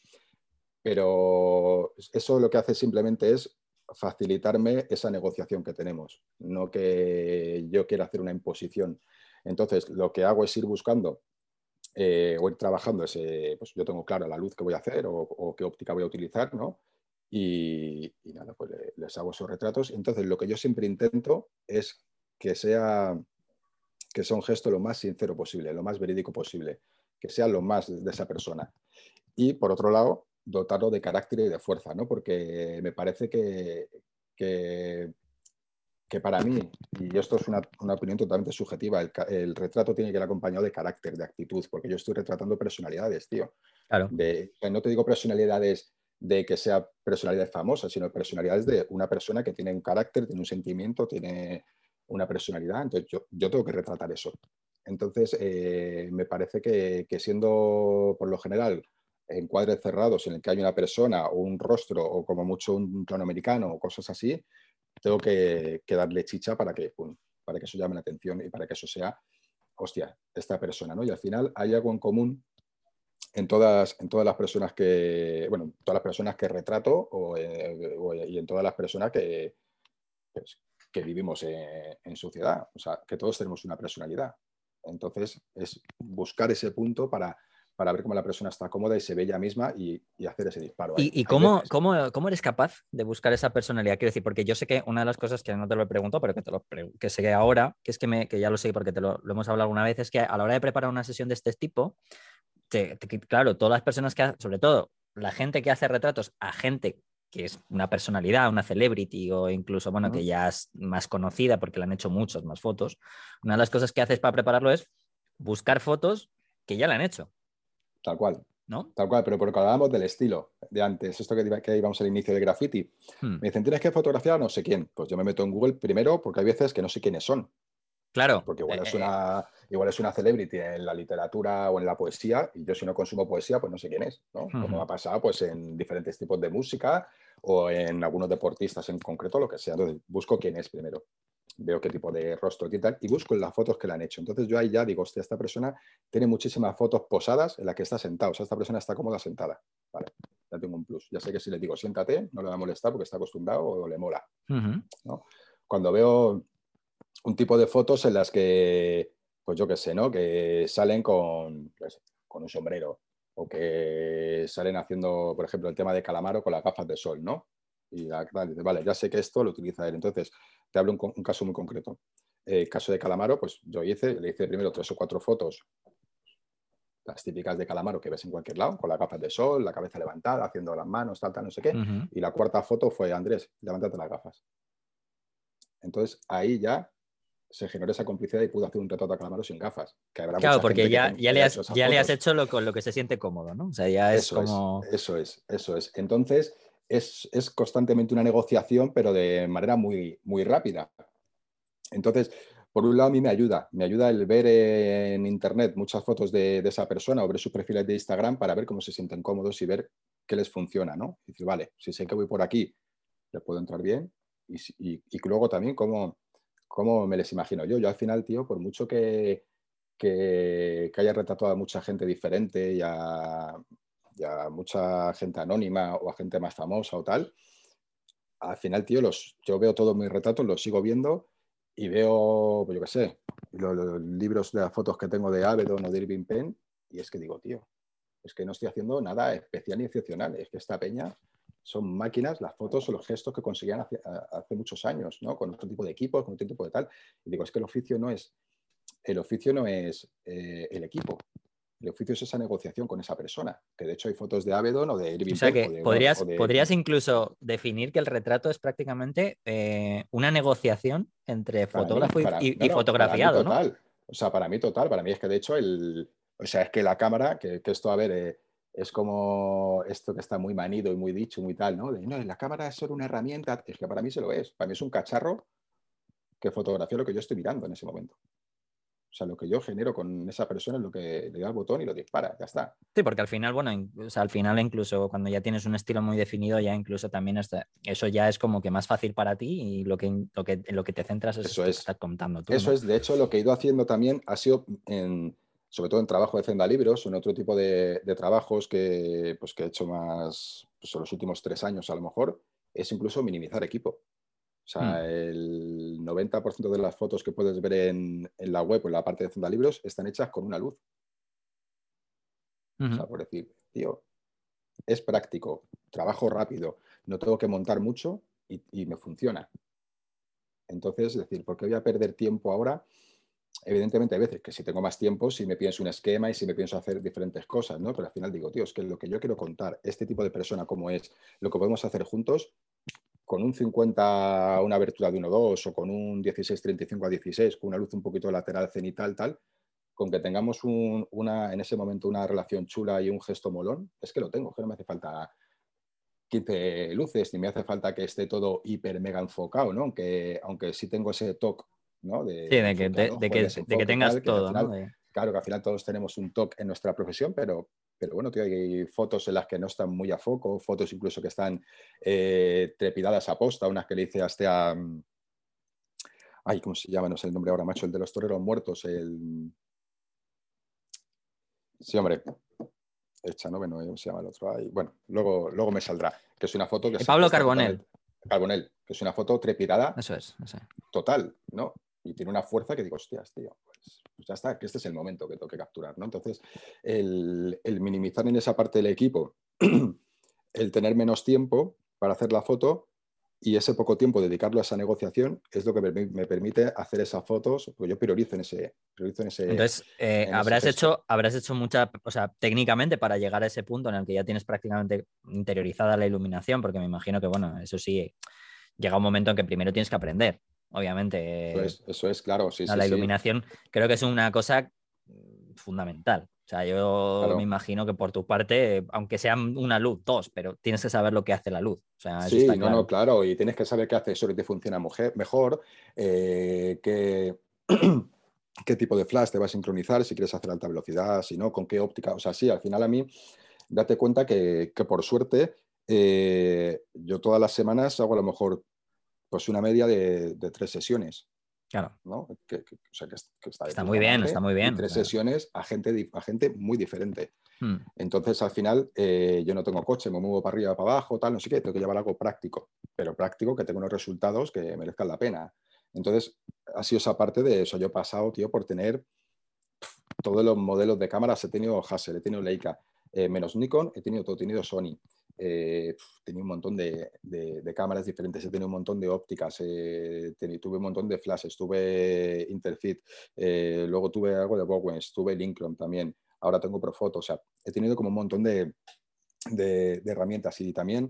Pero eso lo que hace simplemente es facilitarme esa negociación que tenemos, no que yo quiera hacer una imposición. Entonces, lo que hago es ir buscando eh, o ir trabajando ese, pues yo tengo claro la luz que voy a hacer o, qué óptica voy a utilizar, ¿no? Y, nada, pues les hago esos retratos. Entonces, lo que yo siempre intento es que sea que sea un gesto lo más sincero posible, lo más verídico posible, que sea lo más de esa persona. Y por otro lado, dotarlo de carácter y de fuerza, ¿no? Porque me parece que, que, para mí, y esto es una, opinión totalmente subjetiva, el, retrato tiene que ir acompañado de carácter, de actitud, porque yo estoy retratando personalidades, tío. Claro. De, no te digo personalidades de que sea personalidades famosas, sino personalidades de una persona que tiene un carácter, tiene un sentimiento, tiene una personalidad. Entonces yo, yo tengo que retratar eso. Entonces, eh, me parece que, siendo por lo general en cuadres cerrados en el que hay una persona o un rostro o como mucho un plano americano o cosas así, tengo que, darle chicha para que, para que eso llame la atención y para que eso sea, hostia, esta persona, ¿no? Y al final hay algo en común en todas, en todas las personas que, bueno, todas las personas que retrato o, eh, y en todas las personas que, pues, que vivimos en, en, sociedad. O sea, que todos tenemos una personalidad. Entonces, es buscar ese punto para, para ver cómo la persona está cómoda y se ve ella misma y, hacer ese disparo. ¿Y, cómo, cómo, eres capaz de buscar esa personalidad? Quiero decir, porque yo sé que una de las cosas que no te lo he preguntado, pero que, te lo que sé ahora, que es que, me, que ya lo sé porque te lo, hemos hablado alguna vez, es que a la hora de preparar una sesión de este tipo, claro, todas las personas que, sobre todo la gente que hace retratos a gente que es una personalidad, una celebrity o incluso, bueno, que ya es más conocida porque le han hecho muchas más fotos, una de las cosas que haces para prepararlo es buscar fotos que ya le han hecho. Tal cual. ¿No? Tal cual, pero porque hablábamos del estilo de antes, esto que, que íbamos al inicio de graffiti. Hmm. Me dicen, tienes que fotografiar a no sé quién. Pues yo me meto en Google primero porque hay veces que no sé quiénes son. Claro. Porque igual, es eh, una, igual es una celebrity en la literatura o en la poesía, y yo si no consumo poesía, pues no sé quién es, ¿no? Como ha pasado pues, en diferentes tipos de música o en algunos deportistas en concreto, lo que sea. Entonces, busco quién es primero. Veo qué tipo de rostro y tal, y busco las fotos que le han hecho. Entonces, yo ahí ya digo, hostia, esta persona tiene muchísimas fotos posadas en las que está sentado. O sea, esta persona está cómoda sentada. Vale, ya tengo un plus. Ya sé que si le digo, siéntate, no le va a molestar porque está acostumbrado o le mola. ¿no? Cuando veo un tipo de fotos en las que, pues yo qué sé, ¿no? Que salen con, con un sombrero o que salen haciendo, por ejemplo, el tema de calamaro con las gafas de sol, ¿no? Y la, dice, vale, ya sé que esto lo utiliza él. Entonces, te hablo un, un caso muy concreto. El caso de Calamaro, pues yo hice, le hice primero tres o cuatro fotos, las típicas de Calamaro que ves en cualquier lado, con las gafas de sol, la cabeza levantada, haciendo las manos, tal, tal, no sé qué. Y la cuarta foto fue, Andrés, levántate las gafas. Entonces, ahí ya se generó esa complicidad y pudo hacer un retrato a Calamaro sin gafas. claro, porque ya, ya, le has, ya le has hecho lo, con lo que se siente cómodo, ¿no? O sea, ya es eso como... Es, eso es, eso es. Entonces, es, es, constantemente una negociación, pero de manera muy, muy rápida. Entonces, por un lado, a mí me ayuda. Me ayuda el ver en Internet muchas fotos de, de esa persona o ver sus perfiles de Instagram para ver cómo se sienten cómodos y ver qué les funciona, ¿no? Y decir, vale, si sé que voy por aquí, le puedo entrar bien. Y, y, y luego también cómo cómo me les imagino yo. Yo al final, tío, por mucho que, que, haya retratado a mucha gente diferente y a, mucha gente anónima o a gente más famosa o tal, al final, tío, los, yo veo todos mis retratos, los sigo viendo y veo, pues yo qué sé, los, libros de las fotos que tengo de Avedon o de Irving Penn y es que digo, tío, es que no estoy haciendo nada especial ni excepcional, es que esta peña son máquinas las fotos o los gestos que conseguían hace, muchos años, ¿no? Con otro tipo de equipos, con otro tipo de tal. Y digo, es que el oficio no es, el oficio no es eh, el equipo. El oficio es esa negociación con esa persona. Que de hecho hay fotos de Avedon o de Irving. O sea que podrías, podrías incluso definir que el retrato es prácticamente eh, una negociación entre fotógrafo y, fotografiado, ¿no? O sea, para mí total. Para mí es que de hecho el, o sea, es que la cámara, que, esto, a ver, eh, es como esto que está muy manido y muy dicho, muy tal, ¿no? De, no, la cámara es solo una herramienta, es que para mí se lo es, para mí es un cacharro que fotografía lo que yo estoy mirando en ese momento. O sea, lo que yo genero con esa persona es lo que le da el botón y lo dispara, ya está. Sí, porque al final, bueno, al final incluso cuando ya tienes un estilo muy definido, ya incluso también eso ya es como que más fácil para ti y lo que, lo que, en lo que te centras es eso es. que estás contando tú. Eso es, de hecho, lo que he ido haciendo también ha sido en, sobre todo en trabajo de Zenda Libros o en otro tipo de, trabajos que, pues, que he hecho más pues, en los últimos tres años a lo mejor, es incluso minimizar equipo. O sea, hmm. el 90% de las fotos que puedes ver en, la web o en la parte de Zenda Libros están hechas con una luz. O sea, por decir, tío, es práctico, trabajo rápido, no tengo que montar mucho y, y me funciona. Entonces, es decir, ¿por qué voy a perder tiempo ahora evidentemente hay veces que si tengo más tiempo, si me pienso un esquema y si me pienso hacer diferentes cosas, ¿no? Pero al final digo, tío, es que lo que yo quiero contar, este tipo de persona como es, lo que podemos hacer juntos, con un 50 una abertura de 1.2 o con un 16-35 a 16, con una luz un poquito lateral cenital, tal, con que tengamos una, en ese momento una relación chula y un gesto molón, es que lo tengo, que no me hace falta 15 luces, ni me hace falta que esté todo hiper mega enfocado, ¿no? Aunque, aunque sí tengo ese toque ¿no? De, sí, de que, de, que, tengas todo, ¿no? Claro que al final todos tenemos un toque en nuestra profesión, pero, pero bueno, tío, hay fotos en las que no están muy a foco, fotos incluso que están eh, trepidadas a posta, unas que le hice hasta a... Mm, ay, ¿cómo se llama? No sé el nombre ahora, macho, el de los toreros muertos, el... Sí, hombre, hecha, ¿no? Bueno, se llama el otro. Ahí. Bueno, luego, luego me saldrá, que es una foto que... Pablo Carbonel. Carbonel, que es una foto trepidada. Eso es, Total, ¿no? Y tiene una fuerza que digo, hostias, tío, pues, pues, ya está, que este es el momento que tengo que capturar, ¿no? Entonces, el, el minimizar en esa parte del equipo, el tener menos tiempo para hacer la foto, y ese poco tiempo dedicarlo a esa negociación es lo que me, permite hacer esas fotos, porque yo priorizo en ese... Priorizo en ese Entonces, eh, habrás, hecho, habrás hecho mucha, o sea, técnicamente para llegar a ese punto en el que ya tienes prácticamente interiorizada la iluminación, porque me imagino que, bueno, eso sí, llega un momento en que primero tienes que aprender, obviamente. Eso es, claro, sí, La iluminación creo que es una cosa fundamental. O sea, yo me imagino que por tu parte, aunque sea una luz, dos, pero tienes que saber lo que hace la luz. O sea, sí, no, no, claro, y tienes que saber qué accesorios te funciona mejor, eh, qué, qué tipo de flash te va a sincronizar, si quieres hacer alta velocidad, si no, con qué óptica. O sea, sí, al final a mí, date cuenta que, por suerte, eh, yo todas las semanas hago a lo mejor pues una media de tres sesiones. Claro. ¿no? Que, está, muy bien, está muy bien. Tres sesiones a gente, a gente muy diferente. Hmm. Entonces, al final, eh, yo no tengo coche, me muevo para arriba, para abajo, tal, no sé qué, tengo que llevar algo práctico, pero práctico que tenga unos resultados que merezcan la pena. Entonces, ha sido esa parte de eso. Yo he pasado, tío, por tener todos los modelos de cámaras. He tenido Hassel, he tenido Leica, eh, menos Nikon, he tenido todo, he tenido Sony. Eh, tenía un montón de, cámaras diferentes, he tenido un montón de ópticas, eh, tuve un montón de flashes, tuve Interfit, eh, luego tuve algo de Bowens, tuve Linkron también, ahora tengo Profoto, o sea, he tenido como un montón de, herramientas y también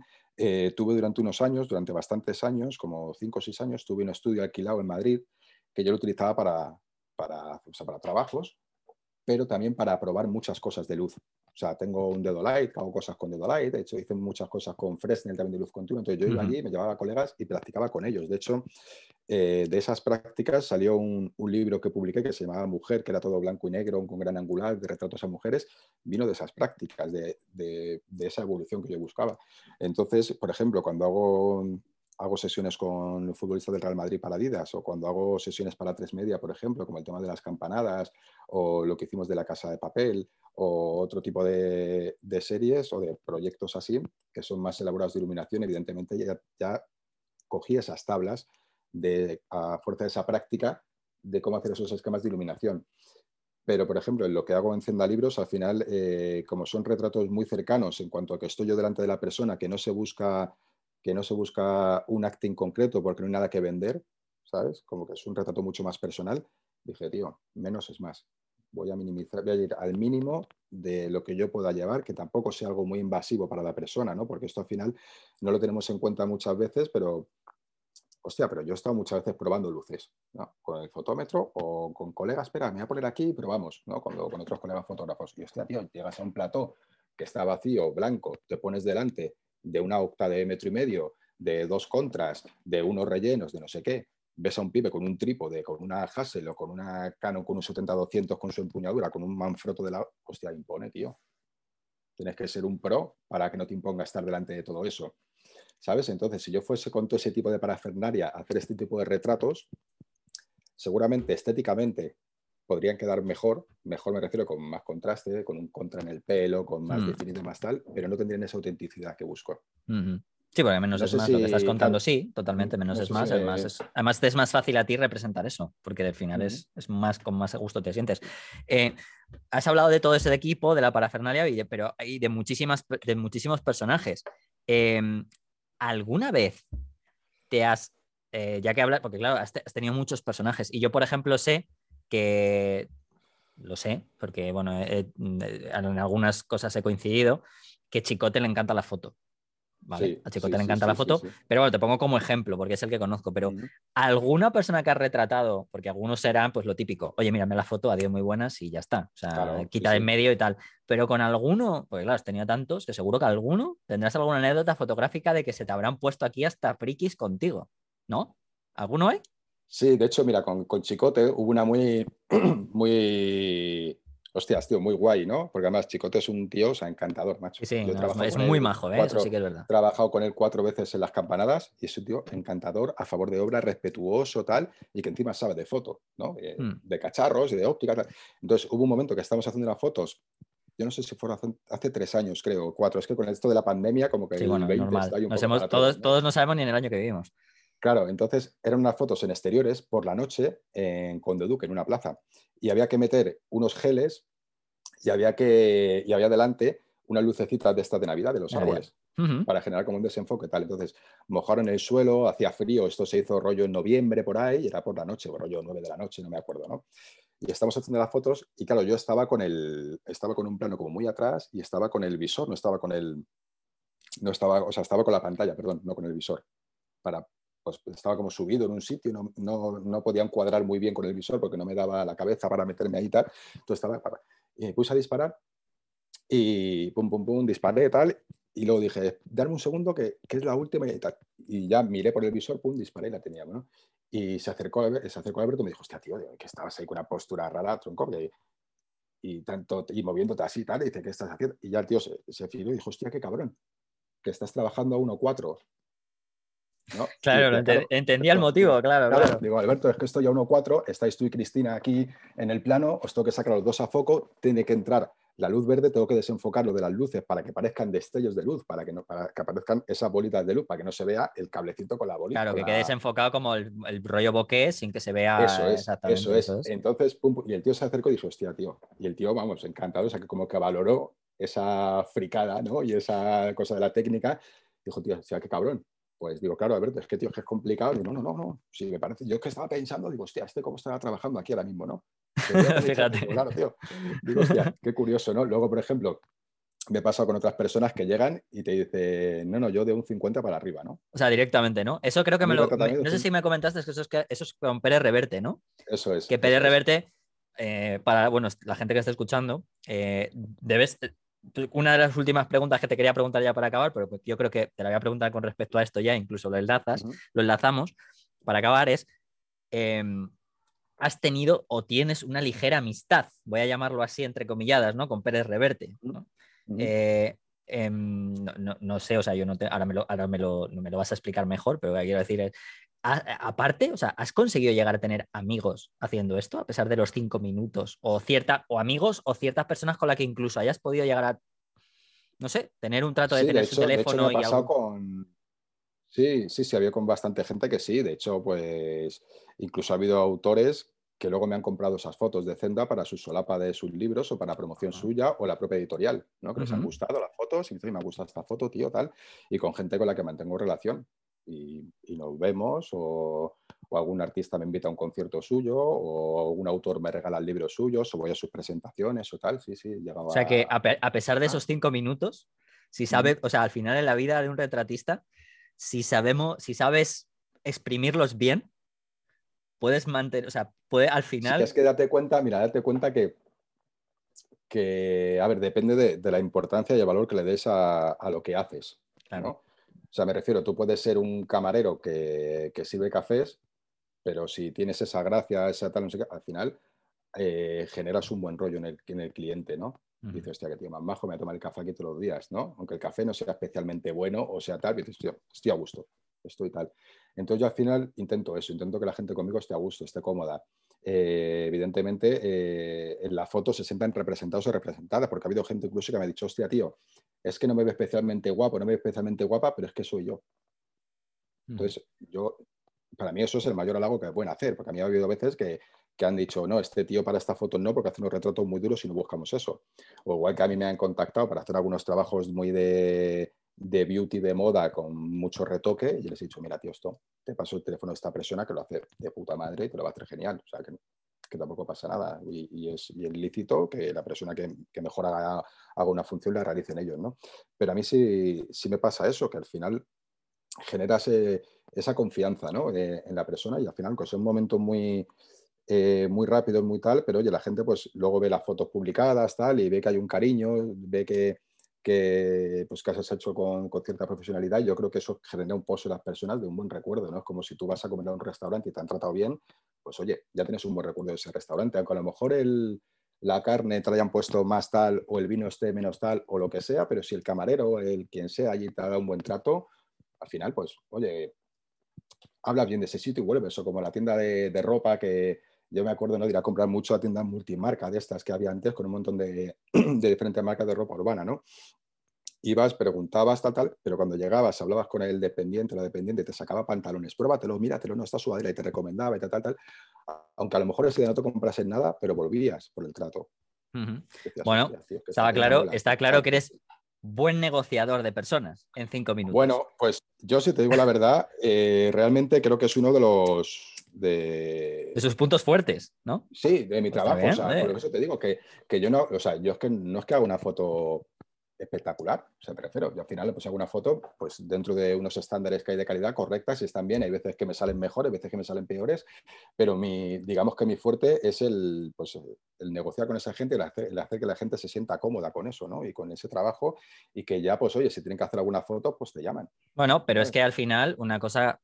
tuve durante unos años, durante bastantes años, como 5 o 6 años, tuve un estudio alquilado en Madrid que yo lo utilizaba para, para trabajos, pero también para probar muchas cosas de luz. O sea, tengo un dedo light, hago cosas con dedo light, de hecho hice muchas cosas con Fresnel también de luz continua, entonces yo iba allí, me llevaba a colegas y practicaba con ellos. De hecho, eh, de esas prácticas salió un, libro que publiqué que se llamaba Mujer, que era todo blanco y negro, con gran angular, de retratos a mujeres, vino de esas prácticas, de, de esa evolución que yo buscaba. Entonces, por ejemplo, cuando hago hago sesiones con futbolistas del Real Madrid para Adidas o cuando hago sesiones para Tres Media, por ejemplo, como el tema de las campanadas o lo que hicimos de la casa de papel o otro tipo de, series o de proyectos así, que son más elaborados de iluminación, evidentemente ya, cogí esas tablas de, a fuerza de esa práctica de cómo hacer esos esquemas de iluminación. Pero, por ejemplo, en lo que hago en Zenda Libros, al final, eh, como son retratos muy cercanos en cuanto a que estoy yo delante de la persona, que no se busca que no se busca un acting concreto porque no hay nada que vender, ¿sabes? Como que es un retrato mucho más personal. Dije, tío, menos es más. Voy a minimizar, voy a ir al mínimo de lo que yo pueda llevar, que tampoco sea algo muy invasivo para la persona, ¿no? Porque esto al final no lo tenemos en cuenta muchas veces, pero hostia, pero yo he estado muchas veces probando luces, ¿no? Con el fotómetro o con colegas, espera, me voy a poner aquí y probamos, ¿no? Cuando, con otros colegas fotógrafos. Y hostia, tío, llegas a un plató que está vacío, blanco, te pones delante de una octa de metro y medio, de dos contras, de unos rellenos, de no sé qué, ves a un pibe con un trípode, con una Hassel o con una Canon con un 70-200 con su empuñadura, con un Manfrotto de la... Hostia, impone, tío. Tienes que ser un pro para que no te imponga estar delante de todo eso. ¿Sabes? Entonces, si yo fuese con todo ese tipo de parafernaria a hacer este tipo de retratos, seguramente estéticamente podrían quedar mejor, mejor me refiero con más contraste, con un contra en el pelo, con más mm. definido, más tal, pero no tendrían esa autenticidad que busco. Sí, porque menos es más, lo que estás contando, sí, totalmente, menos es más. Además, es, además, es más fácil a ti representar eso, porque al final es, es, más con más gusto te sientes. Eh, has hablado de todo ese equipo, de la parafernalia, y de, pero hay de, muchísimas, de muchísimos personajes. Em, ¿Alguna vez te has, eh, ya que hablas, porque claro, has, tenido muchos personajes, y yo, por ejemplo, sé que lo sé, porque bueno, en algunas cosas he coincidido, que Chicote le encanta la foto. ¿vale? a Chicote le encanta la foto, pero bueno, te pongo como ejemplo, porque es el que conozco, pero alguna persona que ha retratado, porque algunos serán pues lo típico, oye, mírame la foto, adiós muy buenas y ya está, o sea, quita de en medio y tal, pero con alguno, pues claro, tenía tantos que seguro que alguno tendrás alguna anécdota fotográfica de que se te habrán puesto aquí hasta frikis contigo, ¿no? ¿Alguno hay? Sí, de hecho, mira, con, con Chicote hubo una muy, muy Hostias, tío, muy guay, ¿no? Porque además Chicote es un tío, o sea, encantador, macho. Sí, es muy majo, ¿eh? Eso sí que es verdad. He trabajado con él cuatro veces en las campanadas y es un tío encantador, a favor de obra, respetuoso, tal, y que encima sabe de foto, ¿no? Eh, hmm. De cacharros y de óptica, tal. Entonces, hubo un momento que estábamos haciendo unas fotos yo no sé si fue hace, tres años, creo, cuatro. Es que con esto de la pandemia, como que sí, bueno, el 20 está ahí un poco todos, todos no sabemos ni en el año que vivimos. Claro, entonces eran unas fotos en exteriores por la noche en Conde Duque, en una plaza. Y había que meter unos geles y había que y había delante una lucecita de estas de Navidad de los árboles para generar como un desenfoque tal. Entonces mojaron el suelo, hacía frío, esto se hizo rollo en noviembre por ahí, y era por la noche, o rollo 9 de la noche, no me acuerdo, ¿no? Y estamos haciendo las fotos y claro, yo estaba con el estaba con un plano como muy atrás y estaba con el visor, no estaba con el no estaba, o sea, estaba con la pantalla, perdón, no con el visor para pues estaba como subido en un sitio, no, no, no podía encuadrar muy bien con el visor porque no me daba la cabeza para meterme ahí y tal. Entonces estaba para, y me puse a disparar y pum, pum, pum, disparé y tal. Y luego dije, darme un segundo que, que, es la última y tal. Y ya miré por el visor, pum, disparé y la tenía, ¿no? Y se acercó, se acercó a Alberto y me dijo, hostia, tío, que estabas ahí con una postura rara, tronco, y, tanto, y moviéndote así y tal. Y dice, ¿qué estás haciendo? Y ya el tío se, se y dijo, hostia, qué cabrón, que estás trabajando a 1.4 Claro, entendía el motivo, claro, claro, Digo, Alberto, es que estoy a 1.4, estáis tú y Cristina aquí en el plano, os tengo que sacar los dos a foco, tiene que entrar la luz verde, tengo que desenfocar lo de las luces para que parezcan destellos de luz, para que, no, para que aparezcan esas bolitas de luz, para que no se vea el cablecito con la bolita. Claro, que quede desenfocado como el, rollo bokeh sin que se vea eso es, exactamente. Eso es. Entonces, y el tío se acercó y dijo, hostia, tío. Y el tío, vamos, encantado, o sea, que como que valoró esa fricada, ¿no? Y esa cosa de la técnica. Dijo, tío, o sea, qué cabrón. Pues digo, claro, Alberto, es que tío, es que es complicado. Digo, no, no, no, no. Sí, me parece. Yo es que estaba pensando, digo, hostia, este cómo estará trabajando aquí ahora mismo, ¿no? Fíjate. claro, tío. Digo, hostia, qué curioso, ¿no? Luego, por ejemplo, me he pasado con otras personas que llegan y te dicen, no, no, yo de un 50 para arriba, ¿no? O sea, directamente, ¿no? Eso creo que me lo. no sé si me comentaste que eso es, que eso es con Pérez Reverte, ¿no? Eso es. Que Pérez Reverte, eh, para, bueno, la gente que está escuchando, eh, debes, una de las últimas preguntas que te quería preguntar ya para acabar, pero yo creo que te la voy a preguntar con respecto a esto ya, incluso lo enlazas, lo enlazamos, para acabar es, em, has tenido o tienes una ligera amistad, voy a llamarlo así entre comilladas, ¿no? Con Pérez Reverte, eh, em, ¿no? no, sé, o sea, yo no te, ahora, me lo, ahora me, lo, me lo vas a explicar mejor, pero lo que quiero decir es, aparte, o sea, ¿has conseguido llegar a tener amigos haciendo esto a pesar de los cinco minutos? O cierta, o amigos o ciertas personas con las que incluso hayas podido llegar a, no sé, tener un trato de tener su teléfono de hecho, y con... Sí, sí, sí, había con bastante gente que sí. De hecho, pues incluso ha habido autores que luego me han comprado esas fotos de Zenda para su solapa de sus libros o para promoción suya o la propia editorial, ¿no? Que les han gustado las fotos y dicen, me ha gustado esta foto, tío, tal. Y con gente con la que mantengo relación y, nos vemos o, algún artista me invita a un concierto suyo o algún autor me regala libros suyos o voy a sus presentaciones o tal. Sí, sí, O sea que a, pesar de esos cinco minutos, si sabes, o sea, al final en la vida de un retratista, si sabemos, si sabes exprimirlos bien, puedes mantener, o sea, puede al final... es que date cuenta, mira, date cuenta que, que a ver, depende de, la importancia y el valor que le des a, lo que haces. Claro. O sea, me refiero, tú puedes ser un camarero que, sirve cafés, pero si tienes esa gracia, esa tal, no sé qué, al final eh, generas un buen rollo en el, en el cliente, ¿no? Dices, hostia, que tío más bajo, me voy a tomar el café aquí todos los días, ¿no? Aunque el café no sea especialmente bueno o sea tal, dices, tío, estoy a gusto, estoy tal. Entonces yo al final intento eso, intento que la gente conmigo esté a gusto, esté cómoda. Eh, evidentemente eh, en la foto se sientan representados o representadas, porque ha habido gente incluso que me ha dicho, hostia, tío, es que no me ve especialmente guapo, no me ve especialmente guapa, pero es que soy yo. Mm. Entonces, yo, para mí eso es el mayor halago que pueden hacer, porque a mí ha habido veces que, han dicho, no, este tío para esta foto no, porque hace unos retratos muy duros y no buscamos eso. O igual que a mí me han contactado para hacer algunos trabajos muy de, de beauty de moda con mucho retoque y les he dicho, mira, tío, esto, te paso el teléfono de esta persona que lo hace de puta madre y te lo va a hacer genial. O sea, que que tampoco pasa nada. Y, es bien lícito que la persona que, mejor haga, una función la realicen ellos, ¿no? Pero a mí sí, sí me pasa eso, que al final generas esa confianza ¿no? Eh, en la persona y al final, pues es un momento muy, eh, muy rápido, muy tal, pero oye, la gente pues luego ve las fotos publicadas, tal, y ve que hay un cariño, ve que, que, pues, que has hecho con, cierta profesionalidad. Yo creo que eso genera un pozo en las personas de un buen recuerdo, ¿no? Es como si tú vas a comer a un restaurante y te han tratado bien, pues oye, ya tienes un buen recuerdo de ese restaurante, aunque a lo mejor el, la carne te la hayan puesto más tal o el vino esté menos tal o lo que sea, pero si el camarero, el quien sea, allí te ha dado un buen trato, al final, pues, oye, hablas bien de ese sitio y vuelves, o como la tienda de, de ropa que, yo me acuerdo ¿no? de ir a comprar mucho a tiendas multimarca de estas que había antes con un montón de, de diferentes marcas de ropa urbana, ¿no? Ibas, preguntabas, tal, tal, pero cuando llegabas, hablabas con el dependiente, la dependiente, te sacaba pantalones, pruébatelo, míratelo, no está sudadera y te recomendaba y tal, tal, tal. Aunque a lo mejor ese día no te comprases nada, pero volvías por el trato. bueno, estaba claro, está claro que eres buen negociador de personas en cinco minutos. Bueno, pues yo si te digo la verdad, eh, realmente creo que es uno de los de... sus puntos fuertes, ¿no? Sí, de mi pues trabajo. o sea, por eso te digo que, que, yo no, o sea, yo es que no es que haga una foto espectacular, o sea, prefiero. Yo al final le puse una foto pues dentro de unos estándares que hay de calidad correctas y están bien. Hay veces que me salen mejores, veces que me salen peores, pero mi, digamos que mi fuerte es el, pues, el negociar con esa gente y el hacer, que la gente se sienta cómoda con eso, ¿no? Y con ese trabajo y que ya, pues, oye, si tienen que hacer alguna foto, pues te llaman. Bueno, pero es que al final una cosa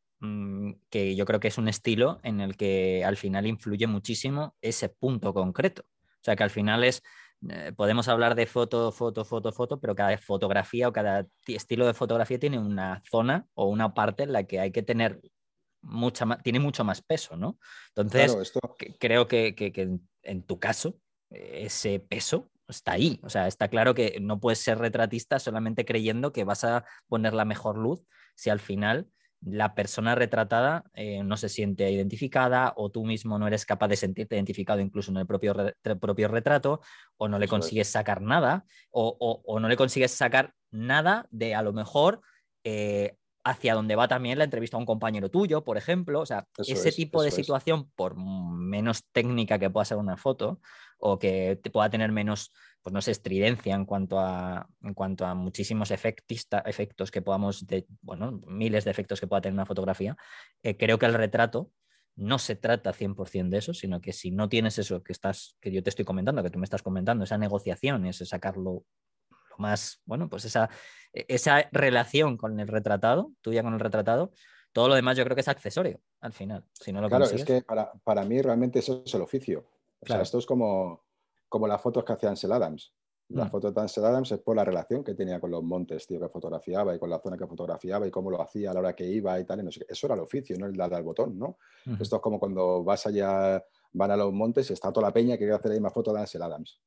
que yo creo que es un estilo en el que al final influye muchísimo ese punto concreto. O sea, que al final es, eh, podemos hablar de foto, foto, foto, foto, pero cada fotografía o cada estilo de fotografía tiene una zona o una parte en la que hay que tener mucha más, tiene mucho más peso, ¿no? Entonces, creo que, que, en tu caso, ese peso está ahí. O sea, está claro que no puedes ser retratista solamente creyendo que vas a poner la mejor luz si al final la persona retratada eh, no se siente identificada o tú mismo no eres capaz de sentirte identificado incluso en el propio, propio retrato o no le consigues sacar nada o, no le consigues sacar nada de a lo mejor eh, hacia donde va también la entrevista a un compañero tuyo, por ejemplo. O sea, ese tipo de situación, por menos técnica que pueda ser una foto o que te pueda tener menos pues no sé, estridencia en cuanto a, en cuanto a muchísimos efectos que podamos, de, bueno, miles de efectos que pueda tener una fotografía, eh, creo que el retrato no se trata 100% de eso, sino que si no tienes eso que, estás, que yo te estoy comentando, que tú me estás comentando, esa negociación, ese sacarlo lo más, bueno, pues esa, e, esa relación con el retratado, tuya con el retratado, todo lo demás yo creo que es accesorio al final. Si no lo claro, es que para, para, mí realmente eso es el oficio. O sea, esto es como, como las fotos que hacía Ansel Adams. Las mm. fotos de Ansel Adams es por la relación que tenía con los montes, tío, que fotografiaba y con la zona que fotografiaba y cómo lo hacía a la hora que iba y tal. no sé Eso era el oficio, no el dar al botón, ¿no? Esto es como cuando vas allá, van a los montes y está toda la peña que quiere hacer la misma foto de Ansel Adams.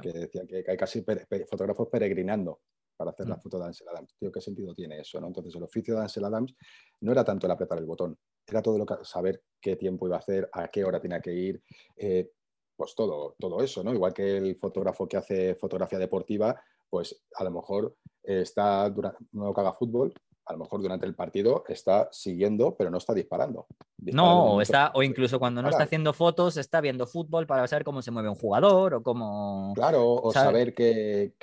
Que decía que hay casi fotógrafos peregrinando para hacer la mm. foto de Ansel Adams. Tío, ¿qué sentido tiene eso? ¿no? Entonces, el oficio de Ansel Adams no era tanto el apretar el botón, era todo lo que saber qué tiempo iba a hacer, a qué hora tenía que ir, eh, pues todo, todo eso, ¿no? Igual que el fotógrafo que hace fotografía deportiva, pues a lo mejor está, durante, no que haga fútbol, a lo mejor durante el partido está siguiendo, pero no está disparando. no, o, está, o incluso cuando no está haciendo fotos, está viendo fútbol para saber cómo se mueve un jugador o cómo. Claro, o saber qué,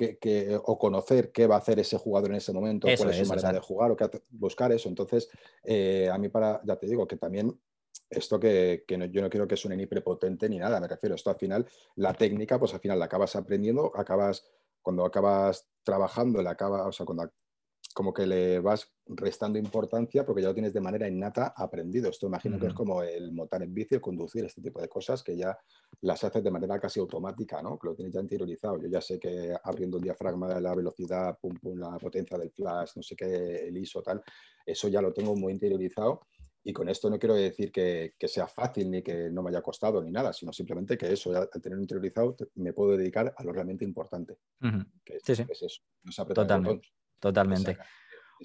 o conocer qué va a hacer ese jugador en ese momento, cuál es su manera de jugar o qué, buscar eso. Entonces, eh, a mí, para, ya te digo, que también esto que, yo no quiero que suene ni prepotente ni nada, me refiero, esto al final, la técnica, pues al final la acabas aprendiendo, acabas, cuando acabas trabajando, la acabas, o sea, cuando como que le vas restando importancia porque ya lo tienes de manera innata aprendido. Esto imagino que es como el montar en bici, el conducir, este tipo de cosas que ya las haces de manera casi automática, ¿no? Que lo tienes ya interiorizado. Yo ya sé que abriendo el diafragma la velocidad, pum, pum, la potencia del flash, no sé qué, el ISO, tal, eso ya lo tengo muy interiorizado y con esto no quiero decir que, sea fácil ni que no me haya costado ni nada, sino simplemente que eso, al tener interiorizado, me puedo dedicar a lo realmente importante. sí, sí. es eso. totalmente. Totalmente.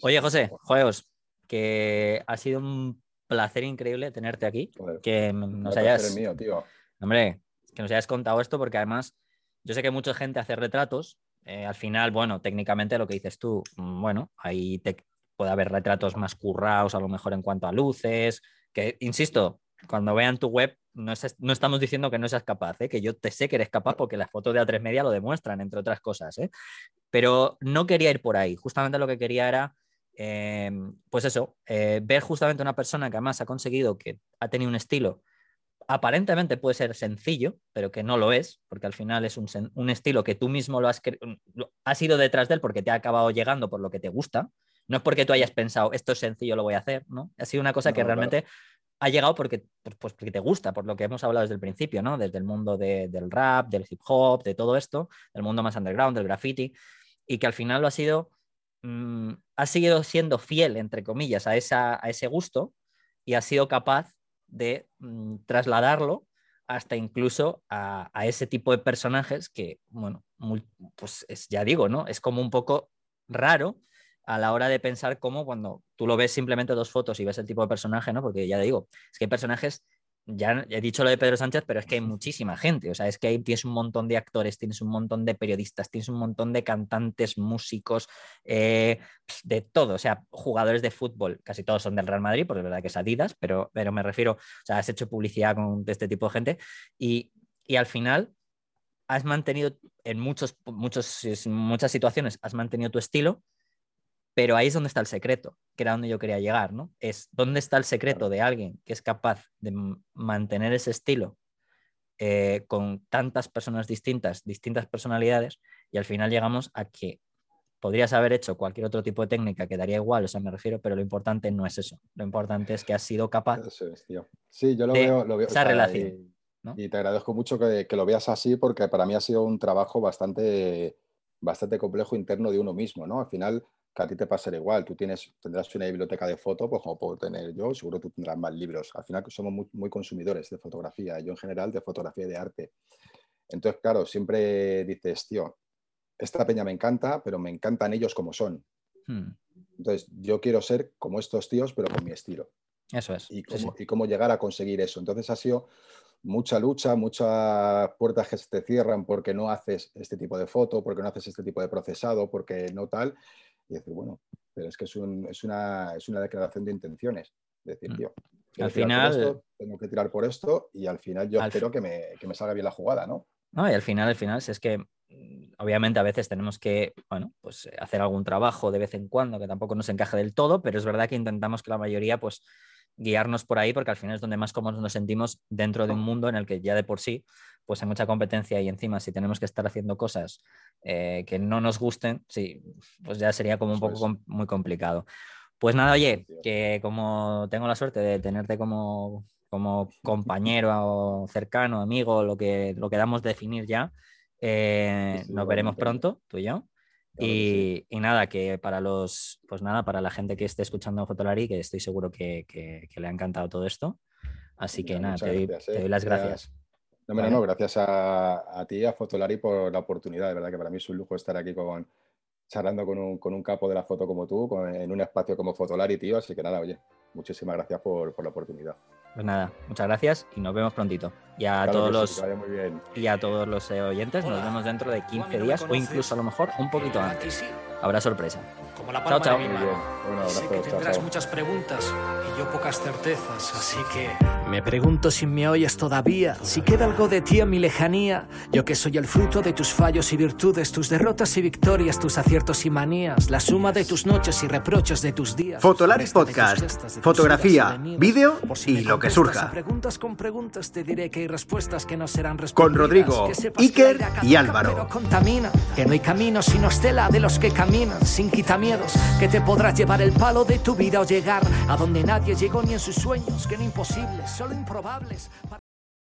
Oye, José, juegos, que ha sido un placer increíble tenerte aquí. que nos hayas. Mío, tío. Hombre, que nos hayas contado esto, porque además yo sé que mucha gente hace retratos. Eh, al final, bueno, técnicamente lo que dices tú, mm, bueno, hay puede haber retratos más currados, a lo mejor en cuanto a luces, que, insisto, cuando vean tu web no, no estamos diciendo que no seas capaz, ¿eh? que yo te sé que eres capaz porque las fotos de A3 Media lo demuestran, entre otras cosas. ¿eh? Pero no quería ir por ahí. Justamente lo que quería era, em, pues eso, eh, ver justamente una persona que además ha conseguido, que ha tenido un estilo aparentemente puede ser sencillo, pero que no lo es, porque al final es un, estilo que tú mismo lo has, lo, has ido detrás de él porque te ha acabado llegando por lo que te gusta. No es porque tú hayas pensado, esto es sencillo, lo voy a hacer, ¿no? Ha sido una cosa que realmente ha llegado porque, pues, pues, porque te gusta, por lo que hemos hablado desde el principio, ¿no? Desde el mundo del rap, del hip hop, de todo esto, del mundo más underground, del graffiti, y que al final lo ha sido, mm, ha seguido siendo fiel, entre comillas, a, esa, a ese gusto y ha sido capaz de mm, trasladarlo hasta incluso a, ese tipo de personajes que, bueno, pues es, ya digo, ¿no? Es como un poco raro a la hora de pensar cómo cuando tú lo ves simplemente dos fotos y ves el tipo de personaje, ¿no? Porque ya digo, es que hay personajes ya he dicho lo de Pedro Sánchez, pero es que hay muchísima gente. O sea, es que hay, tienes un montón de actores, tienes un montón de periodistas, tienes un montón de cantantes, músicos, eh, de todo. O sea, jugadores de fútbol, casi todos son del Real Madrid, porque es verdad que es Adidas, pero, pero me refiero, o sea, has hecho publicidad con este tipo de gente y, y al final has mantenido en muchos, muchos, muchas situaciones, has mantenido tu estilo pero ahí es donde está el secreto, que era donde yo quería llegar, ¿no? Es dónde está el secreto de alguien que es capaz de mantener ese estilo eh, con tantas personas distintas, distintas personalidades, y al final llegamos a que podrías haber hecho cualquier otro tipo de técnica que daría igual, o sea, me refiero, pero lo importante no es eso. Lo importante es que has sido capaz. Sí, yo lo veo, lo veo. Esa relación. Y, te agradezco mucho que, que, lo veas así, porque para mí ha sido un trabajo bastante, bastante complejo interno de uno mismo, ¿no? Al final que a ti te pasará igual. Tú tienes, tendrás una biblioteca de fotos, pues como puedo tener yo, seguro tú tendrás más libros. Al final somos muy, consumidores de fotografía, yo en general de fotografía y de arte. Entonces, claro, siempre dices, tío, esta peña me encanta, pero me encantan ellos como son. Hmm. Entonces, yo quiero ser como estos tíos, pero con mi estilo. Eso es. Y cómo, y cómo llegar a conseguir eso. Entonces, ha sido mucha lucha, muchas puertas que se te cierran porque no haces este tipo de foto, porque no haces este tipo de procesado, porque no tal y decir, bueno, pero es que es, una, es una declaración de intenciones. decir, mm. tío, al final tengo que tirar por esto y al final yo espero que me, que me, salga bien la jugada, ¿no? No, y al final, al final, es que mm, obviamente a veces tenemos que, bueno, pues hacer algún trabajo de vez en cuando que tampoco nos encaje del todo, pero es verdad que intentamos que la mayoría, pues, guiarnos por ahí porque al final es donde más cómodos nos sentimos dentro de un mundo en el que ya de por sí pues hay mucha competencia y encima si tenemos que estar haciendo cosas eh, que no nos gusten, sí, pues ya sería como un poco muy complicado. Pues nada, oye, que como tengo la suerte de tenerte como, como compañero o cercano, amigo, lo que, lo que damos definir ya, eh, nos veremos pronto, tú y yo. Y, nada, que para los, pues nada, para la gente que esté escuchando Fotolari, que estoy seguro que, le ha encantado todo esto. Así que nada, te doy, eh. las gracias. No, no, no, gracias a, a, ti, a Fotolari, por la oportunidad. De verdad que para mí es un lujo estar aquí con, charlando con un, con un capo de la foto como tú, en un espacio como Fotolari, tío. Así que nada, oye, muchísimas gracias por, por la oportunidad. Pues nada, muchas gracias y nos vemos prontito. Y a todos los y a todos los eh, oyentes nos vemos dentro de 15 días o incluso a lo mejor un poquito antes. Habrá sorpresa. Como la chao, chao. sé que tendrás muchas preguntas y yo pocas certezas, así que me pregunto si me oyes todavía, si queda algo de ti en mi lejanía. Yo que soy el fruto de tus fallos y virtudes, tus derrotas y victorias, tus aciertos y manías, la suma de tus noches y reproches de tus días. Fotolaris Podcast, fotografía, vídeo y lo que surja. Preguntas con preguntas te diré que hay respuestas que no serán Con Rodrigo, Iker y Álvaro. Contamina, que no hay camino sino estela de los que caminan sin quitar miedos, que te podrás llevar el palo de tu vida o llegar a donde nadie llegó ni en sus sueños, que no imposibles, solo improbables.